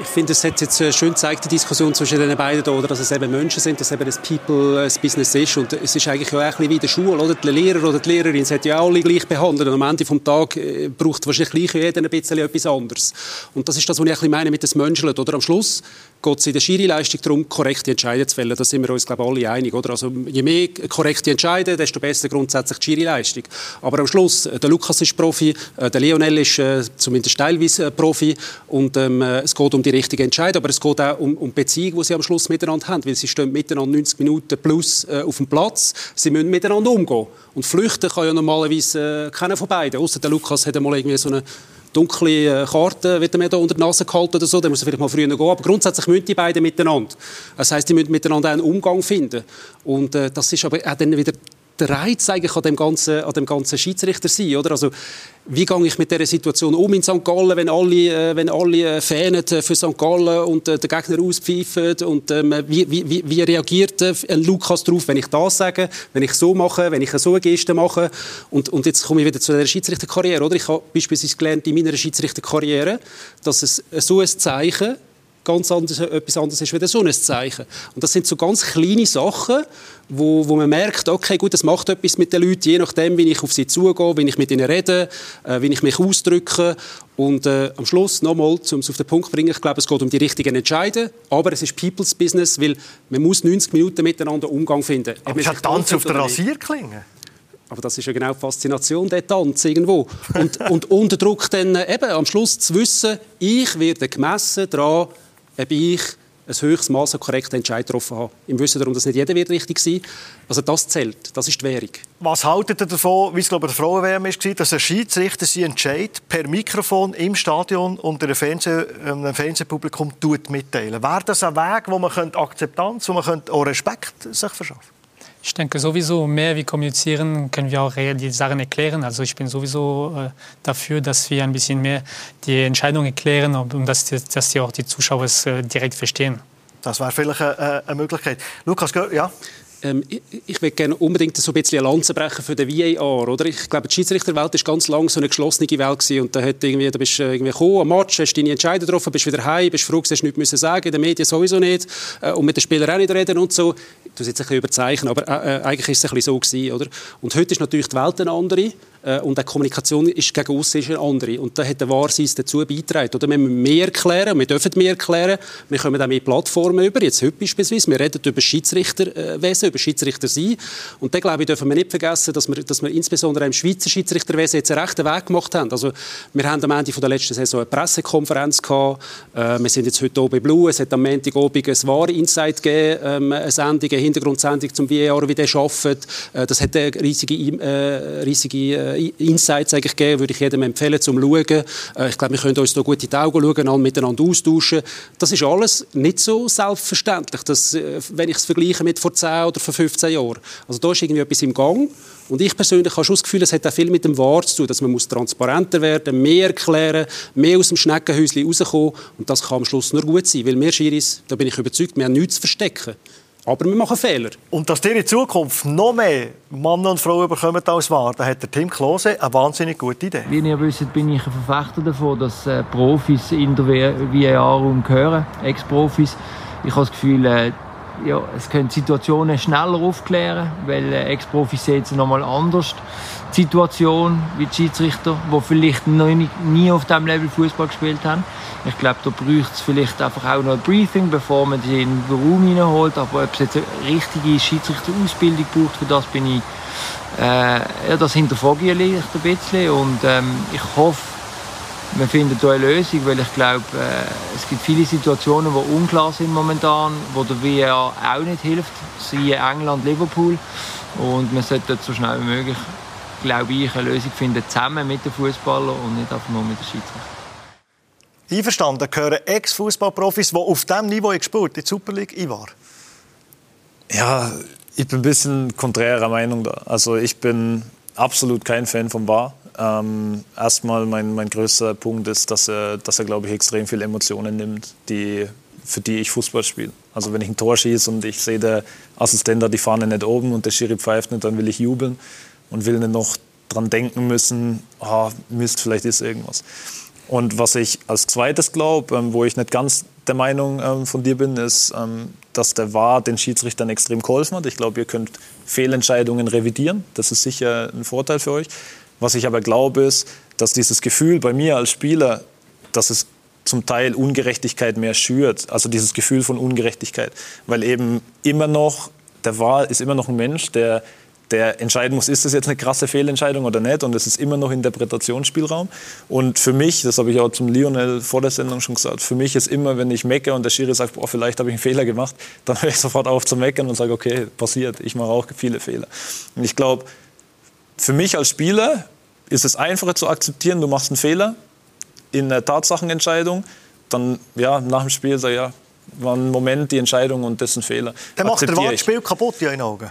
S3: Ich finde, es hat jetzt schön gezeigt, die Diskussion zwischen den beiden da, oder, dass es eben Menschen sind, dass eben das People das Business ist. Und es ist eigentlich auch ein bisschen wie in der Schule, oder? Der Lehrer oder die Lehrerin hat ja alle gleich behandelt. Und am Ende des Tages äh, braucht wahrscheinlich gleich jeder ein bisschen etwas anderes. Und das ist das, was ich ein bisschen meine mit dem Menschen, oder? Am Schluss geht es in der Schiri-Leistung darum, korrekte Entscheidungen zu fällen. Da sind wir uns, glaube ich, alle einig. Oder? Also, je mehr korrekte Entscheidungen, desto besser grundsätzlich die Schiri-Leistung. Aber am Schluss, äh, der Lukas ist Profi, äh, der Lionel ist äh, zumindest teilweise äh, Profi und ähm, äh, es geht um die richtige Entscheidung, aber es geht auch um, um die Beziehung, die sie am Schluss miteinander haben, weil sie stehen miteinander 90 Minuten plus äh, auf dem Platz, sie müssen miteinander umgehen. Und flüchten kann ja normalerweise keiner von beiden, außer der Lukas hat einmal irgendwie so eine dunkle Karte wird mir da unter die Nase gehalten oder so, dann muss er vielleicht mal früher gehen. Aber grundsätzlich müssen die beiden miteinander. Das heißt, die müssen miteinander einen Umgang finden. Und äh, das ist aber auch dann wieder der Reiz eigentlich an dem ganzen, an dem ganzen Schiedsrichter sein, oder? Also, wie gehe ich mit dieser Situation um in St. Gallen, wenn alle, äh, wenn alle äh, fähnen für St. Gallen und äh, der Gegner auspfeifen und ähm, wie, wie, wie reagiert äh, ein Lukas darauf, wenn ich das sage, wenn ich so mache, wenn ich so eine Geste mache und, und jetzt komme ich wieder zu der Schiedsrichterkarriere, oder? Ich habe beispielsweise gelernt in meiner Schiedsrichterkarriere, dass es so ein Zeichen ganz anders, etwas anderes ist wie so ein Zeichen. Und das sind so ganz kleine Sachen, wo, wo man merkt, okay, gut, das macht etwas mit den Leuten, je nachdem, wie ich auf sie zugehe, wie ich mit ihnen rede, äh, wie ich mich ausdrücke. Und äh, am Schluss nochmal, um es auf den Punkt zu bringen, ich glaube, es geht um die richtigen Entscheidungen, aber es ist People's Business, weil man muss 90 Minuten miteinander Umgang finden.
S2: Aber es hat Tanz auf der Rasierklinge.
S3: Aber das ist ja genau die Faszination der Tanz irgendwo. Und, und unter Druck dann äh, eben am Schluss zu wissen, ich werde gemessen daran, ob ich ein höchstes Maß an korrekten Entscheid getroffen habe. Im Wissen darum, dass nicht jeder wird richtig sein Also das zählt, das ist die Währung.
S2: Was haltet ihr davon, wie es glaube ich, der Frauen-WM war, dass ein Schiedsrichter sie Entscheid per Mikrofon im Stadion und einem, einem Fernsehpublikum mitteilen? Wäre das ein Weg, wo man Akzeptanz, wo man auch Respekt sich verschaffen
S4: ich denke sowieso, mehr wir kommunizieren, können wir auch die Sachen erklären. Also ich bin sowieso äh, dafür, dass wir ein bisschen mehr die Entscheidung erklären und dass, dass die auch die Zuschauer es äh, direkt verstehen.
S2: Das wäre vielleicht eine, eine Möglichkeit. Lukas, ja?
S3: Ähm, ich, ich will gerne unbedingt so ein bisschen eine Lanze brechen für den VAR. Oder? Ich glaube, die Schiedsrichterwelt war ganz lange so eine geschlossene Welt. Gewesen. Und da, hat irgendwie, da bist du irgendwie gekommen, am Match, hast deine Entscheidung getroffen, bist wieder heim, bist froh, hast nichts müssen sagen in den Medien sowieso nicht. Äh, und mit den Spielern auch nicht reden und so. Du jetzt ein bisschen überzeichnen, aber äh, äh eigentlich ist es ein bisschen so gewesen, oder? Und heute ist natürlich die Welt eine andere. Äh, und die Kommunikation ist gegen ist eine andere. Und da hat der Wahrseiss dazu beigetragen. Oder wir müssen mehr erklären, wir dürfen mehr erklären. Wir kommen auch mehr Plattformen über. Jetzt heute beispielsweise, wir reden über Schiedsrichterwesen, über Schiedsrichter sein. Und da glaube ich, dürfen wir nicht vergessen, dass wir, dass wir insbesondere im Schweizer Schiedsrichterwesen jetzt einen rechten Weg gemacht haben. Also wir haben am Ende der letzten Saison eine Pressekonferenz gehabt. Äh, wir sind jetzt heute bei Blue. Es hat am Montag ein War Insight gegeben, ähm, eine Sendung, Hintergrundsendung zum VAR, wie der arbeitet. Äh, das hat eine riesige, äh, riesige äh, Insights eigentlich geben, würde ich jedem empfehlen, zum Schauen. Äh, ich glaube, wir können uns da gut in die Augen schauen, alle miteinander austauschen. Das ist alles nicht so selbstverständlich, dass, äh, wenn ich es vergleiche mit vor 10 oder vor 15 Jahren. Also da ist irgendwie etwas im Gang. Und ich persönlich habe schon das Gefühl, es hat auch viel mit dem Wort zu tun, dass man muss transparenter werden, mehr erklären, mehr aus dem Schneckenhäuschen rauskommen. Und das kann am Schluss nur gut sein, weil wir Schiris, da bin ich überzeugt, wir haben nichts zu verstecken. Aber wir machen Fehler.
S2: Und dass ihr in Zukunft noch mehr Männer und Frauen bekommen als wahr, da hat der Tim Klose eine wahnsinnig gute Idee.
S8: Wie ihr wisst, bin ich ein Verfechter davon, dass äh, Profis in der VAR umgehören, Ex-Profis. Ich habe das Gefühl, äh, ja, es können Situationen schneller aufklären, weil äh, Ex-Profis sehen es nochmal anders. Situation wie die Schiedsrichter, die vielleicht noch nie, auf diesem Level Fußball gespielt haben. Ich glaube, da braucht es vielleicht einfach auch noch ein Briefing, bevor man sie in den Raum hineinholt. Aber ob es jetzt eine richtige Schiedsrichterausbildung braucht, für das bin ich, äh, das hinterfrage ich ein bisschen. Und ähm, ich hoffe, wir finden hier eine Lösung, weil ich glaube, äh, es gibt viele Situationen, die unklar sind momentan, wo der VR auch nicht hilft, siehe England, Liverpool. Und wir sollten so schnell wie möglich, glaube ich, eine Lösung finden, zusammen mit den Fußballern und nicht einfach nur mit den Schiedsrichtern.
S2: Einverstanden, gehören Ex-Fußballprofis, die auf diesem Niveau gespielt in die Super League, Ivar?
S5: Ja, ich bin ein bisschen konträrer Meinung da. Also ich bin absolut kein Fan vom VAR. Ähm, erstmal mein, mein größter Punkt ist, dass er, dass er, glaube ich, extrem viele Emotionen nimmt, die, für die ich Fußball spiele. Also wenn ich ein Tor schieße und ich sehe, der Assistent hat die Fahne nicht oben und der Schiri pfeift nicht, dann will ich jubeln und will nicht noch dran denken müssen, oh, Mist, vielleicht ist irgendwas. Und was ich als zweites glaube, ähm, wo ich nicht ganz der Meinung ähm, von dir bin, ist, ähm, dass der VAR den Schiedsrichtern extrem geholfen hat. Ich glaube, ihr könnt Fehlentscheidungen revidieren. Das ist sicher ein Vorteil für euch. Was ich aber glaube, ist, dass dieses Gefühl bei mir als Spieler, dass es zum Teil Ungerechtigkeit mehr schürt. Also dieses Gefühl von Ungerechtigkeit. Weil eben immer noch, der VAR ist immer noch ein Mensch, der der entscheiden muss, ist das jetzt eine krasse Fehlentscheidung oder nicht. Und es ist immer noch Interpretationsspielraum. Und für mich, das habe ich auch zum Lionel vor der Sendung schon gesagt, für mich ist immer, wenn ich mecke und der Schiri sagt, boah, vielleicht habe ich einen Fehler gemacht, dann höre ich sofort auf zu meckern und sage, okay, passiert, ich mache auch viele Fehler. Und ich glaube, für mich als Spieler ist es einfacher zu akzeptieren, du machst einen Fehler in der Tatsachenentscheidung, dann ja, nach dem Spiel sage ich, ja, war ein Moment die Entscheidung und das ist ein Fehler.
S2: Der macht das Spiel kaputt in deinen Augen.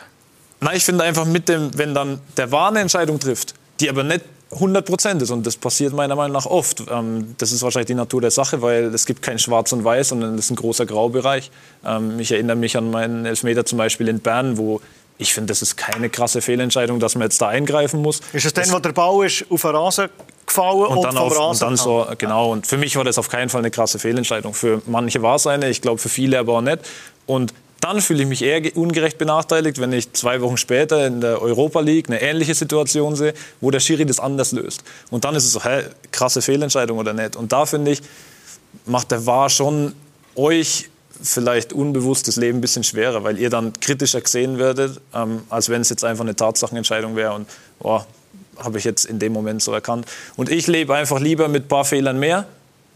S5: Nein, ich finde einfach mit dem, wenn dann der Wahn eine Entscheidung trifft, die aber nicht 100 Prozent ist. Und das passiert meiner Meinung nach oft. Ähm, das ist wahrscheinlich die Natur der Sache, weil es gibt kein Schwarz und Weiß, sondern es ist ein großer Graubereich. Ähm, ich erinnere mich an meinen Elfmeter zum Beispiel in Bern, wo ich finde, das ist keine krasse Fehlentscheidung, dass man jetzt da eingreifen muss.
S2: Ist es denn, wo der Ball ist auf den Rasen gefallen
S5: und, und dann auf, Rasen? Und dann so, genau. Und für mich war das auf keinen Fall eine krasse Fehlentscheidung. Für manche war es eine, ich glaube für viele aber auch nicht. Und dann fühle ich mich eher ungerecht benachteiligt, wenn ich zwei Wochen später in der Europa League eine ähnliche Situation sehe, wo der Schiri das anders löst. Und dann ist es so, hä, krasse Fehlentscheidung oder nicht. Und da finde ich, macht der VAR schon euch vielleicht unbewusst das Leben ein bisschen schwerer, weil ihr dann kritischer gesehen werdet, ähm, als wenn es jetzt einfach eine Tatsachenentscheidung wäre und oh, habe ich jetzt in dem Moment so erkannt. Und ich lebe einfach lieber mit ein paar Fehlern mehr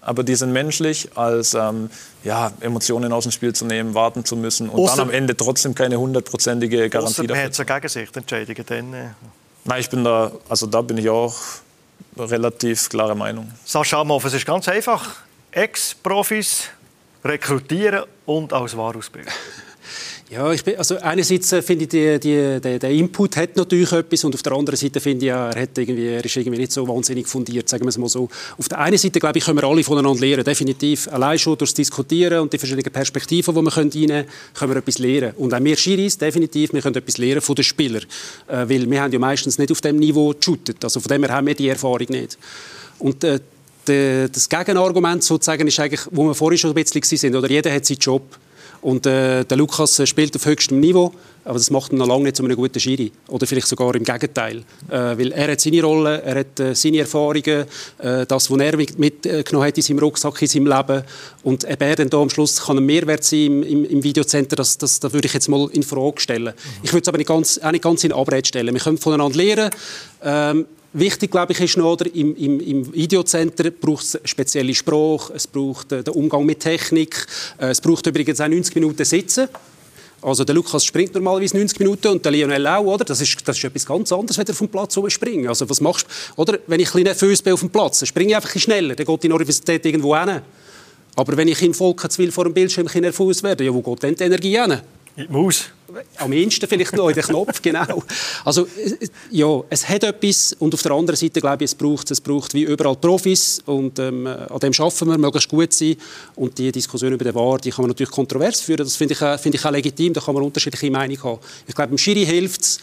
S5: aber die sind menschlich, als ähm, ja, Emotionen aus dem Spiel zu nehmen, warten zu müssen und Ausser, dann am Ende trotzdem keine hundertprozentige Garantie
S2: dafür. Hat es eine Gegensichtentscheidungen dann? Äh.
S5: Nein, ich bin da, also da bin ich auch relativ klare Meinung.
S2: Sascha Amhoff, es ist ganz einfach. Ex-Profis rekrutieren und als Wahr ausbilden.
S3: Ja, ich bin, also einerseits äh, finde ich, die, die, der, der Input hat natürlich etwas und auf der anderen Seite finde ich, er, hat irgendwie, er ist irgendwie nicht so wahnsinnig fundiert, sagen wir es mal so. Auf der einen Seite, glaube ich, können wir alle voneinander lernen, definitiv. Allein schon durchs Diskutieren und die verschiedenen Perspektiven, die wir reinnehmen können, können wir etwas lernen. Und auch wir Schiris, definitiv, wir können etwas lernen von den Spielern. Äh, weil wir haben ja meistens nicht auf dem Niveau geshootet. Also von dem her haben wir die Erfahrung nicht. Und äh, das Gegenargument sozusagen ist eigentlich, wo wir vorhin schon ein bisschen sind, oder jeder hat seinen Job. Und äh, der Lukas äh, spielt auf höchstem Niveau, aber das macht ihn noch lange nicht zu einem guten Schiri. Oder vielleicht sogar im Gegenteil. Äh, weil er hat seine Rolle, er hat äh, seine Erfahrungen, äh, das, was er mitgenommen hat in seinem Rucksack, in seinem Leben. Und eben er dann da am Schluss kann ein Mehrwert sein im, im, im Videocenter, das, das, das würde ich jetzt mal in Frage stellen. Ich würde es aber nicht ganz, auch nicht ganz in Abrede stellen. Wir können voneinander lernen. Ähm, Wichtig, glaube ich, ist noch, oder, im, im, im Videocenter braucht es spezielle Sprache, es braucht äh, den Umgang mit Technik, äh, es braucht übrigens auch 90 Minuten Sitzen. Also der Lukas springt normalerweise 90 Minuten und der Lionel auch, oder? Das ist, das ist etwas ganz anderes, wenn er vom Platz springen. Also was machst? Oder wenn ich ein bisschen nervös bin auf dem Platz, springe ich einfach ein schneller, dann geht die Universität irgendwo hin. Aber wenn ich in Volkenswil vor dem Bildschirm nervös werde, ja, wo geht denn die Energie hin?
S2: In die Maus.
S3: Am ehesten vielleicht noch in den Knopf, genau. Also, ja, es hat etwas und auf der anderen Seite glaube ich, es braucht, es braucht wie überall Profis und ähm, an dem schaffen wir, möglichst gut sein und die Diskussion über den Wahr, die kann man natürlich kontrovers führen, das finde ich, find ich auch legitim, da kann man unterschiedliche Meinungen haben. Ich glaube, dem Schiri hilft es,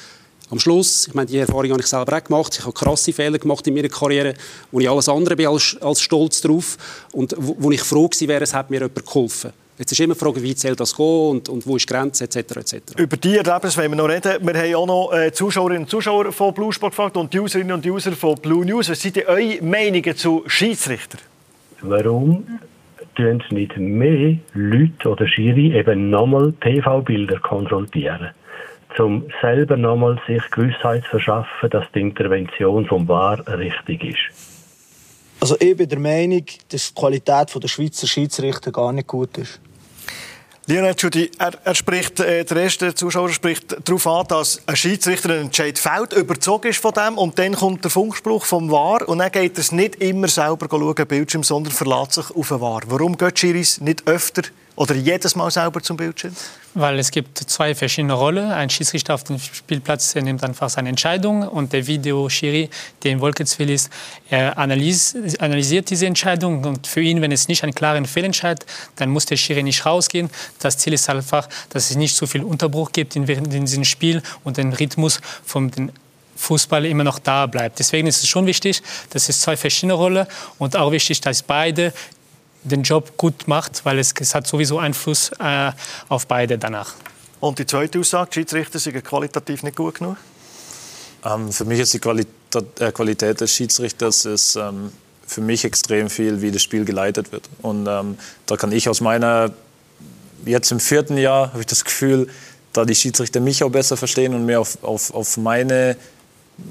S3: am Schluss, ich meine, die Erfahrung habe ich selber auch gemacht, ich habe krasse Fehler gemacht in meiner Karriere, wo ich alles andere bin als, als stolz drauf und wo, wo ich froh gewesen wäre, es hat mir jemand geholfen. Jetzt ist immer die Frage, wie soll das gehen und, und wo ist die Grenze etc. etc.
S2: Über die Erlebnisse wollen wir noch reden. Wir haben auch noch äh, Zuschauerinnen und Zuschauer von Blue Sport gefragt und die Userinnen und User von Blue News. Was sind denn eure Meinungen zu Schiedsrichtern?
S9: Warum tun nicht mehr Leute oder Schiri eben nochmal TV-Bilder kontrollieren? um selber nochmal sich Gewissheit zu verschaffen, dass die Intervention vom VAR richtig ist.
S10: Also ich bin der Meinung, dass die Qualität der Schweizer Schiedsrichter gar nicht gut ist.
S2: Lionel Judy, er, er spricht, äh, der erste Zuschauer spricht darauf an, dass ein Schiedsrichter einen Entscheid fällt, überzogen ist von dem und dann kommt der Funkspruch vom VAR und dann geht er es nicht immer selber schauen, Bildschirm, sondern verlässt sich auf den VAR. Warum geht Schiris nicht öfter oder jedes Mal selber zum Bildschirm?
S4: Weil es gibt zwei verschiedene Rollen. Ein Schiedsrichter auf dem Spielplatz nimmt einfach seine Entscheidung und der Videoschiri, der in Wolkenswil ist, er analysiert diese Entscheidung und für ihn, wenn es nicht einen klaren Fehlentscheid, dann muss der Schiri nicht rausgehen. Das Ziel ist einfach, dass es nicht so viel Unterbruch gibt in, in diesem Spiel und den Rhythmus vom den Fußball immer noch da bleibt. Deswegen ist es schon wichtig, dass es zwei verschiedene Rollen und auch wichtig, dass beide den Job gut macht, weil es, es hat sowieso Einfluss äh, auf beide danach.
S2: Und die zweite Aussage, die Schiedsrichter sind qualitativ nicht gut genug?
S5: Ähm, für mich ist die Qualität, äh, Qualität des Schiedsrichters ist, ähm, für mich extrem viel, wie das Spiel geleitet wird. Und ähm, da kann ich aus meiner, jetzt im vierten Jahr, habe ich das Gefühl, da die Schiedsrichter mich auch besser verstehen und mehr auf, auf, auf meine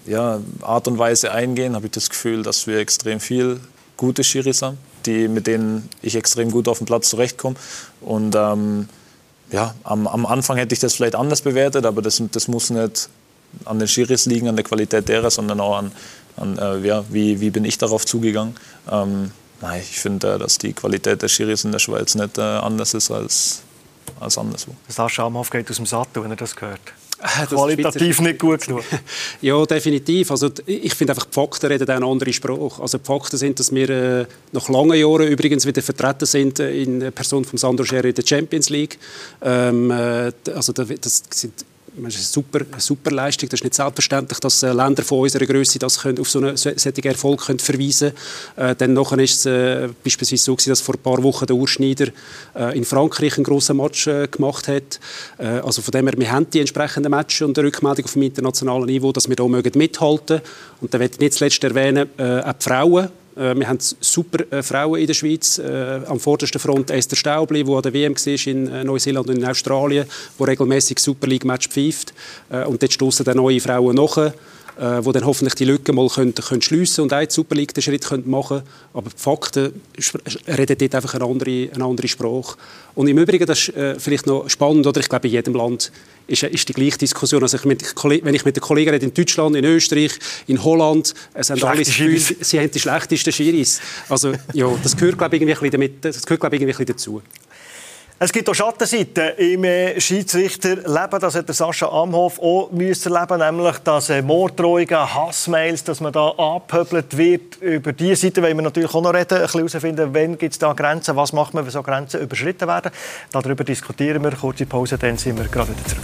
S5: ja, Art und Weise eingehen, habe ich das Gefühl, dass wir extrem viel gute Schiris haben die, mit denen ich extrem gut auf dem Platz zurechtkomme. Und ähm, ja, am, am, Anfang hätte ich das vielleicht anders bewertet, aber das, das muss nicht an den Schiris liegen, an der Qualität derer, sondern auch an, an äh, ja, wie, wie bin ich darauf zugegangen. Ähm, nein, ich finde, äh, dass die Qualität der Schiris in der Schweiz nicht äh, anders ist als, als anderswo.
S2: Sascha Amhoff geht aus dem Sattel, wenn er das hört. Qualitativ nicht gut genug.
S3: ja, definitiv. Also, ich finde einfach, die Fakten reden einen anderen Spruch. Also, die Fakten sind, dass wir äh, nach langen Jahren übrigens wieder vertreten sind äh, in Person von Sandro Scherrer in der Champions League. Ähm, äh, also, das sind das ist eine super, eine super Leistung. Das ist nicht selbstverständlich, dass äh, Länder von unserer Größe das können, auf so einen solchen Erfolg können verweisen können. Äh, dann nachher ist es äh, beispielsweise so gewesen, dass vor ein paar Wochen der Urschneider äh, in Frankreich einen grossen Match äh, gemacht hat. Äh, also von dem her, wir haben die entsprechenden Matches und eine Rückmeldung auf dem internationalen Niveau, dass wir da mithalten mögen. Und da möchte ich nicht zuletzt erwähnen, äh, auch die Frauen wir haben super äh, Frauen in der Schweiz. Äh, am vordersten Front Esther Staubli, die an der WM war in Neuseeland und in Australien, die regelmäßig Super League-Match pfeift. Und dort stoßen dann neue Frauen nach äh, wo dann hoffentlich die Lücke mal können, können schliessen und auch die Super League den Schritt können machen Aber die Fakten reden dort einfach eine andere, eine andere Sprache. Und im Übrigen, das ist äh, vielleicht noch spannend, oder ich glaube, in jedem Land ist, ist die gleiche Diskussion. Also ich mit, wenn ich mit den Kollegen rede, in Deutschland, in Österreich, in Holland, es haben alle das Gefühl, sie haben die schlechtesten Schiris. Also ja, das gehört, glaube ich, irgendwie, damit, das gehört, glaube ich, irgendwie dazu.
S2: Es gibt auch Schattenseiten im äh, Schiedsrichterleben. Das hat Sascha Amhoff auch müssen leben, nämlich dass äh, Morddrohungen, Hassmails, dass man da abhöbelt wird. Über diese Seite wollen wir natürlich auch noch reden, ein bisschen herausfinden, wann gibt es da Grenzen, was macht man, wenn so Grenzen überschritten werden. Darüber diskutieren wir. Kurze Pause, dann sind wir gerade wieder zurück.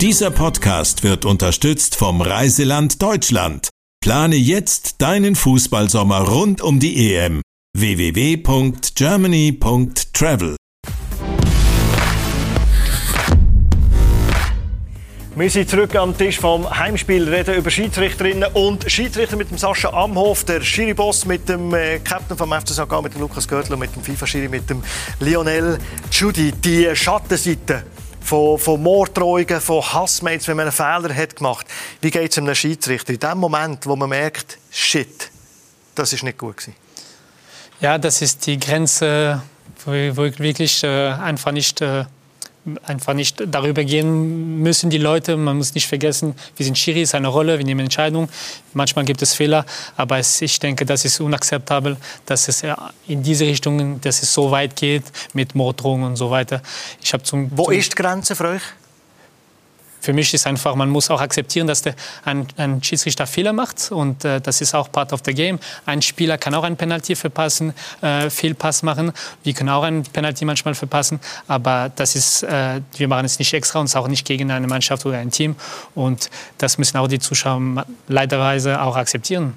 S1: Dieser Podcast wird unterstützt vom Reiseland Deutschland. Plane jetzt deinen Fußballsommer rund um die EM www.germany.travel.
S2: Wir sind zurück am Tisch vom Heimspiel, reden über Schiedsrichterinnen und Schiedsrichter mit dem Sascha Amhof, der Schiri-Boss mit dem äh, Captain vom FC St. mit dem Lukas Görtler, mit dem FIFA-Schiri, mit dem Lionel Judy. Die Schattenseite von, von Morddrohungen, von Hassmails, wenn man einen Fehler hat gemacht. Wie geht es einem Schiedsrichter in dem Moment, wo man merkt, shit, das ist nicht gut gewesen?
S4: Ja, das ist die Grenze, wo wir wirklich äh, einfach nicht äh, einfach nicht darüber gehen müssen die Leute. Man muss nicht vergessen, wir sind Schiri, ist eine Rolle, wir nehmen Entscheidungen. Manchmal gibt es Fehler, aber es, ich denke, das ist unakzeptabel, dass es in diese Richtung, dass es so weit geht mit Morddrohungen und so weiter.
S2: Ich zum, Wo zum, ist die Grenze für euch?
S4: Für mich ist einfach, man muss auch akzeptieren, dass der, ein, ein Schiedsrichter Fehler macht und äh, das ist auch part of the game. Ein Spieler kann auch ein Penalty verpassen, äh, Fehlpass machen. Wir können auch ein Penalty manchmal verpassen, aber das ist, äh, wir machen es nicht extra und es auch nicht gegen eine Mannschaft oder ein Team und das müssen auch die Zuschauer leiderweise auch akzeptieren.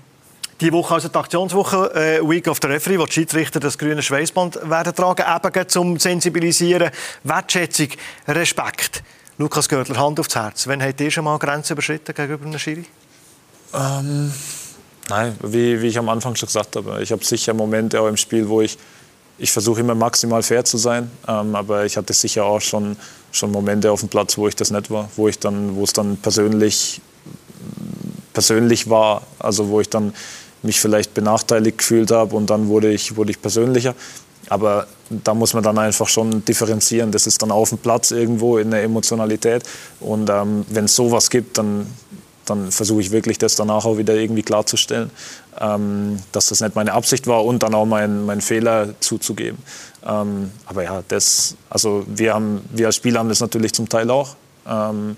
S2: Die Woche, also die Aktionswoche, äh, Week of the Referee, wo die Schiedsrichter das grüne Schweißband werden tragen, eben zum Sensibilisieren, Wertschätzung, Respekt. Lukas Görtler, Hand aufs Herz. Wann habt ihr schon mal Grenzen überschritten gegenüber einem Schiri?
S5: Ähm, nein, wie, wie ich am Anfang schon gesagt habe, ich habe sicher Momente auch im Spiel, wo ich, ich versuche immer maximal fair zu sein, ähm, aber ich hatte sicher auch schon, schon Momente auf dem Platz, wo ich das nicht war, wo ich dann, es dann persönlich, persönlich war, also wo ich dann mich vielleicht benachteiligt gefühlt habe und dann wurde ich, wurde ich persönlicher. Aber da muss man dann einfach schon differenzieren. Das ist dann auf dem Platz irgendwo in der Emotionalität. Und ähm, wenn es sowas gibt, dann, dann versuche ich wirklich, das danach auch wieder irgendwie klarzustellen, ähm, dass das nicht meine Absicht war und dann auch meinen mein Fehler zuzugeben. Ähm, aber ja, das, also wir, haben, wir als Spieler haben das natürlich zum Teil auch. Ähm,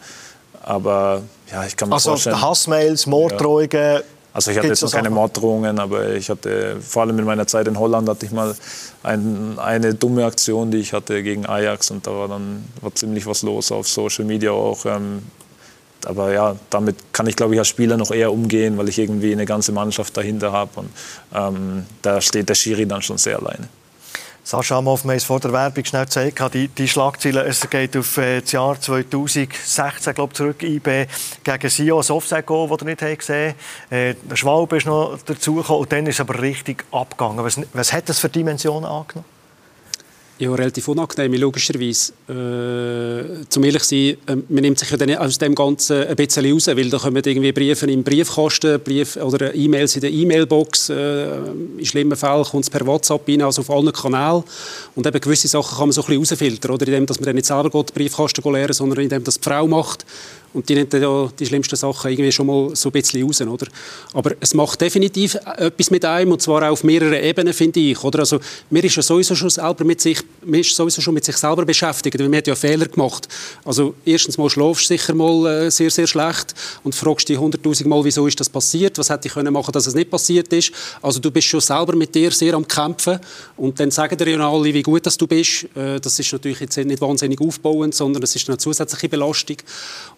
S5: aber ja, ich kann mir
S2: also
S5: vorstellen.
S2: Hassmails, Morddrohungen. Ja.
S5: Also ich hatte jetzt noch keine Morddrohungen, aber ich hatte vor allem in meiner Zeit in Holland hatte ich mal ein, eine dumme Aktion, die ich hatte gegen Ajax und da war dann war ziemlich was los auf Social Media auch. Ähm, aber ja, damit kann ich glaube ich als Spieler noch eher umgehen, weil ich irgendwie eine ganze Mannschaft dahinter habe und ähm, da steht der Schiri dann schon sehr alleine.
S2: Sascha Amhoff, wir haben es vor der Werbung schnell gezeigt, die, die Schlagzeile, es geht auf äh, das Jahr 2016 glaub, zurück, IB gegen Sio, ein Offside-Goal, das ihr nicht gesehen habt. Äh, der Schwalbe ist noch dazugekommen und dann ist es aber richtig abgegangen. Was, was hat das für Dimensionen angenommen?
S3: Ja, relativ unangenehm, logischerweise. Äh, zum ehrlich sein, äh, man nimmt sich ja dann aus dem Ganzen ein bisschen raus, weil da kommen irgendwie Briefe im Briefkasten Brief, oder E-Mails in der E-Mail-Box. Äh, in schlimmen Fällen kommt es per WhatsApp rein, also auf allen Kanälen. Und eben gewisse Sachen kann man so ein bisschen rausfiltern, oder? indem dass man dann nicht selber geht, den Briefkasten leeren sondern indem das die Frau macht. Und die nimmt ja die schlimmsten Sachen irgendwie schon mal so ein bisschen raus, oder? Aber es macht definitiv etwas mit einem, und zwar auf mehreren Ebenen, finde ich, oder? Also, mir ist ja sowieso schon selber mit sich, mir ist sowieso schon mit sich selber beschäftigt, weil man hat ja Fehler gemacht. Also, erstens mal schlafst du sicher mal äh, sehr, sehr schlecht und fragst dich hunderttausend Mal, wieso ist das passiert, was hätte ich können machen, dass es nicht passiert ist. Also, du bist schon selber mit dir sehr am Kämpfen und dann sagen dir ja alle, wie gut dass du bist. Äh, das ist natürlich jetzt nicht wahnsinnig aufbauend, sondern es ist eine zusätzliche Belastung.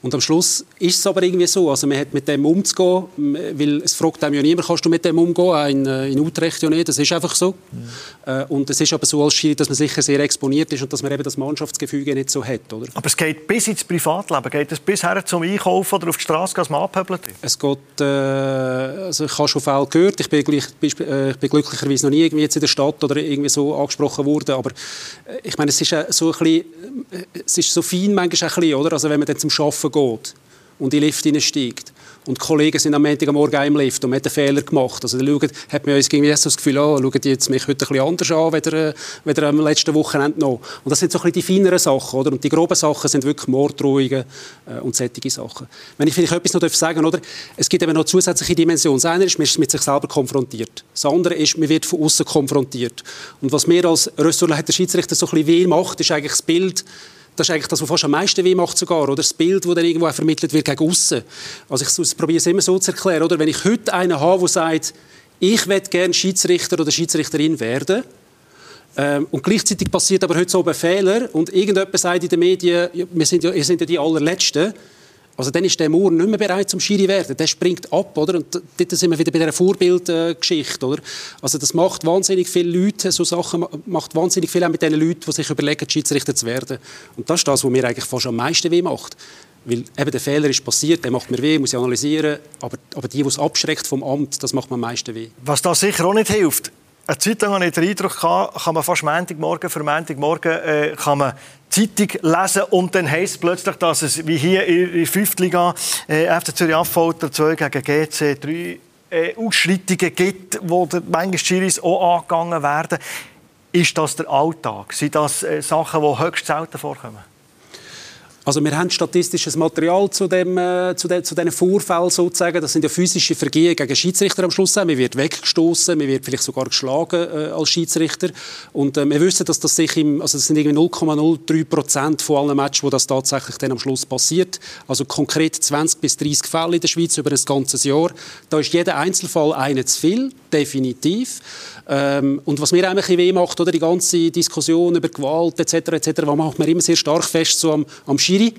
S3: Und am Schluss ist es aber irgendwie so, also man hat mit dem umzugehen, weil es fragt einem ja niemand, kannst du mit dem umgehen, in, äh, in Utrecht ja nicht, das ist einfach so. Mhm. Und es ist aber so als Schiri, dass man sicher sehr exponiert ist und dass man eben das Mannschaftsgefüge nicht so hat, oder?
S2: Aber es geht bis ins Privatleben, geht es bisher zum Einkaufen oder auf die Straße, dass man abhöbelt?
S3: Es geht, äh, also ich habe schon Fälle gehört, ich bin, äh, ich bin glücklicherweise noch nie irgendwie jetzt in der Stadt oder irgendwie so angesprochen worden, aber äh, ich meine, es ist so ein bisschen, es ist so fein manchmal ein bisschen, oder? Also wenn man dann zum Arbeiten geht und in den Lift hineinsteigt. Und die Kollegen sind am Montag am Morgen im Lift und hat einen Fehler gemacht. Also dann schauen, hat man uns irgendwie das Gefühl, oh, schauen die jetzt mich heute ein bisschen anders an, als weder am letzten Wochenende noch. Und das sind so ein bisschen die feineren Sachen, oder? Und die groben Sachen sind wirklich Morddrohungen äh, und solche Sachen. Wenn ich vielleicht etwas noch sagen oder? Es gibt eben noch zusätzliche Dimensionen. Das eine ist, man ist mit sich selber konfrontiert. Das andere ist, man wird von außen konfrontiert. Und was mir als Ressortleiter Schiedsrichter so ein bisschen weh macht, ist eigentlich das Bild, das ist eigentlich das, was fast am meisten weh macht sogar, oder? Das Bild, das dann irgendwo vermittelt wird gegen außen. Also ich probiere es immer so zu erklären, oder? Wenn ich heute einen habe, der sagt, ich möchte gerne Schiedsrichter oder Schiedsrichterin werden, ähm, und gleichzeitig passiert aber heute so ein Fehler und irgendjemand sagt in den Medien, wir sind ja, ihr sind ja die allerletzten, also dann ist der Moore nicht mehr bereit zum Schiri werden. Der springt ab, oder? Und dort sind wir wieder bei dieser Vorbildgeschichte, oder? Also das macht wahnsinnig viele Leute, so Sachen macht wahnsinnig viel auch mit den Leuten, die sich überlegen, Schiedsrichter zu werden. Und das ist das, was mir eigentlich fast am meisten weh macht. Weil eben der Fehler ist passiert, der macht mir weh, muss ich analysieren. Aber, aber die, die es abschreckt vom Amt, das macht mir am meisten weh.
S2: Was da sicher auch nicht hilft, eine Zeit lang hatte ich den Eindruck, kann man fast Montagmorgen für Montagmorgen äh, kann man Zeitung lesen und dann heisst es plötzlich, dass es wie hier in der 5. Liga äh, FC Zürich Affolter 2 gegen GC 3 äh, Ausschreitungen gibt, wo manchmal Schiris auch angegangen werden. Ist das der Alltag? Sind das äh, Sachen, die höchst selten vorkommen?
S3: Also wir haben statistisches Material zu, dem, äh, zu, de, zu diesen Vorfällen sozusagen. Das sind ja physische Vergehen gegen Schiedsrichter am Schluss. Man wird weggestoßen, man wird vielleicht sogar geschlagen äh, als Schiedsrichter. Und äh, wir wissen, dass das sich im, also das sind irgendwie 0,03 Prozent von allen Matches, wo das tatsächlich dann am Schluss passiert. Also konkret 20 bis 30 Fälle in der Schweiz über ein ganzes Jahr. Da ist jeder Einzelfall einer zu viel, definitiv. Ähm, und was mir eigentlich weh macht, oder die ganze Diskussion über Gewalt etc., etc., macht man immer sehr stark fest so am, am Schiri.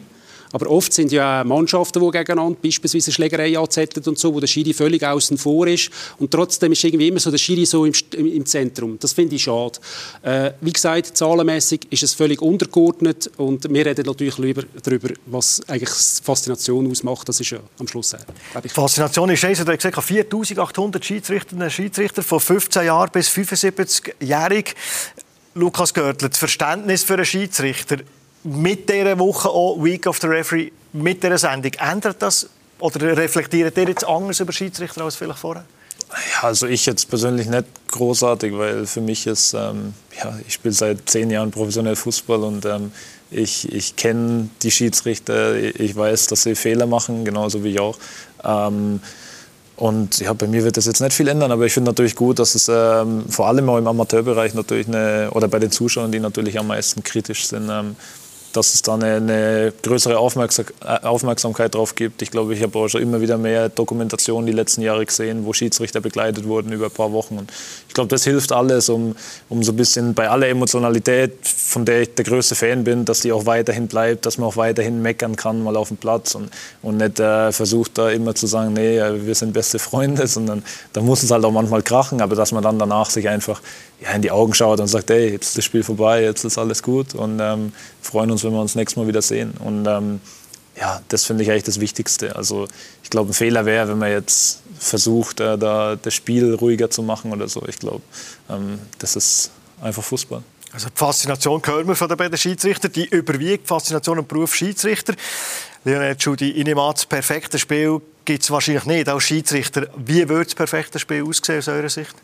S3: Aber oft sind ja Mannschaften, die gegeneinander beispielsweise Schlägerei anzetteln und so, wo der Schiri völlig außen vor ist. Und trotzdem ist irgendwie immer so der Schiri so im, im Zentrum. Das finde ich schade. Äh, wie gesagt, zahlenmäßig ist es völlig untergeordnet und wir reden natürlich lieber darüber, was eigentlich Faszination ausmacht. Das ist ja am Schluss
S2: Die Faszination ist, also, du hast gesagt, 4800 Schiedsrichter, Schiedsrichter von 15 Jahren bis 75-jährig. Lukas Görtler, das Verständnis für einen Schiedsrichter mit dieser Woche auch Week of the Referee, mit dieser Sendung, ändert das oder reflektiert ihr jetzt anders über Schiedsrichter als vielleicht vorher?
S5: Ja, also ich jetzt persönlich nicht großartig, weil für mich ist, ähm, ja, ich spiele seit zehn Jahren professionell Fußball und ähm, ich, ich kenne die Schiedsrichter, ich weiß, dass sie Fehler machen, genauso wie ich auch. Ähm, und ja, bei mir wird das jetzt nicht viel ändern, aber ich finde natürlich gut, dass es ähm, vor allem auch im Amateurbereich natürlich eine, oder bei den Zuschauern, die natürlich am meisten kritisch sind, ähm, dass es da eine, eine größere Aufmerksamkeit drauf gibt. Ich glaube, ich habe auch schon immer wieder mehr Dokumentationen die letzten Jahre gesehen, wo Schiedsrichter begleitet wurden über ein paar Wochen. Und ich glaube, das hilft alles, um, um so ein bisschen bei aller Emotionalität, von der ich der größte Fan bin, dass die auch weiterhin bleibt, dass man auch weiterhin meckern kann mal auf dem Platz und, und nicht äh, versucht da immer zu sagen, nee, wir sind beste Freunde, sondern da muss es halt auch manchmal krachen, aber dass man dann danach sich einfach ja, in die Augen schaut und sagt, hey, jetzt ist das Spiel vorbei, jetzt ist alles gut und ähm, freuen uns, wenn wir uns nächstes Mal wieder sehen. Und ähm, ja, das finde ich eigentlich das Wichtigste. Also ich glaube, ein Fehler wäre, wenn man jetzt versucht, äh, da das Spiel ruhiger zu machen oder so. Ich glaube, ähm, das ist einfach Fußball.
S2: Also die Faszination hören wir von den beiden Schiedsrichtern, die überwiegt Faszination im Beruf Schiedsrichter. Lionel Schudi, ich nehme an, das perfekte Spiel gibt es wahrscheinlich nicht als Schiedsrichter. Wie würde das perfekte Spiel aussehen aus eurer Sicht?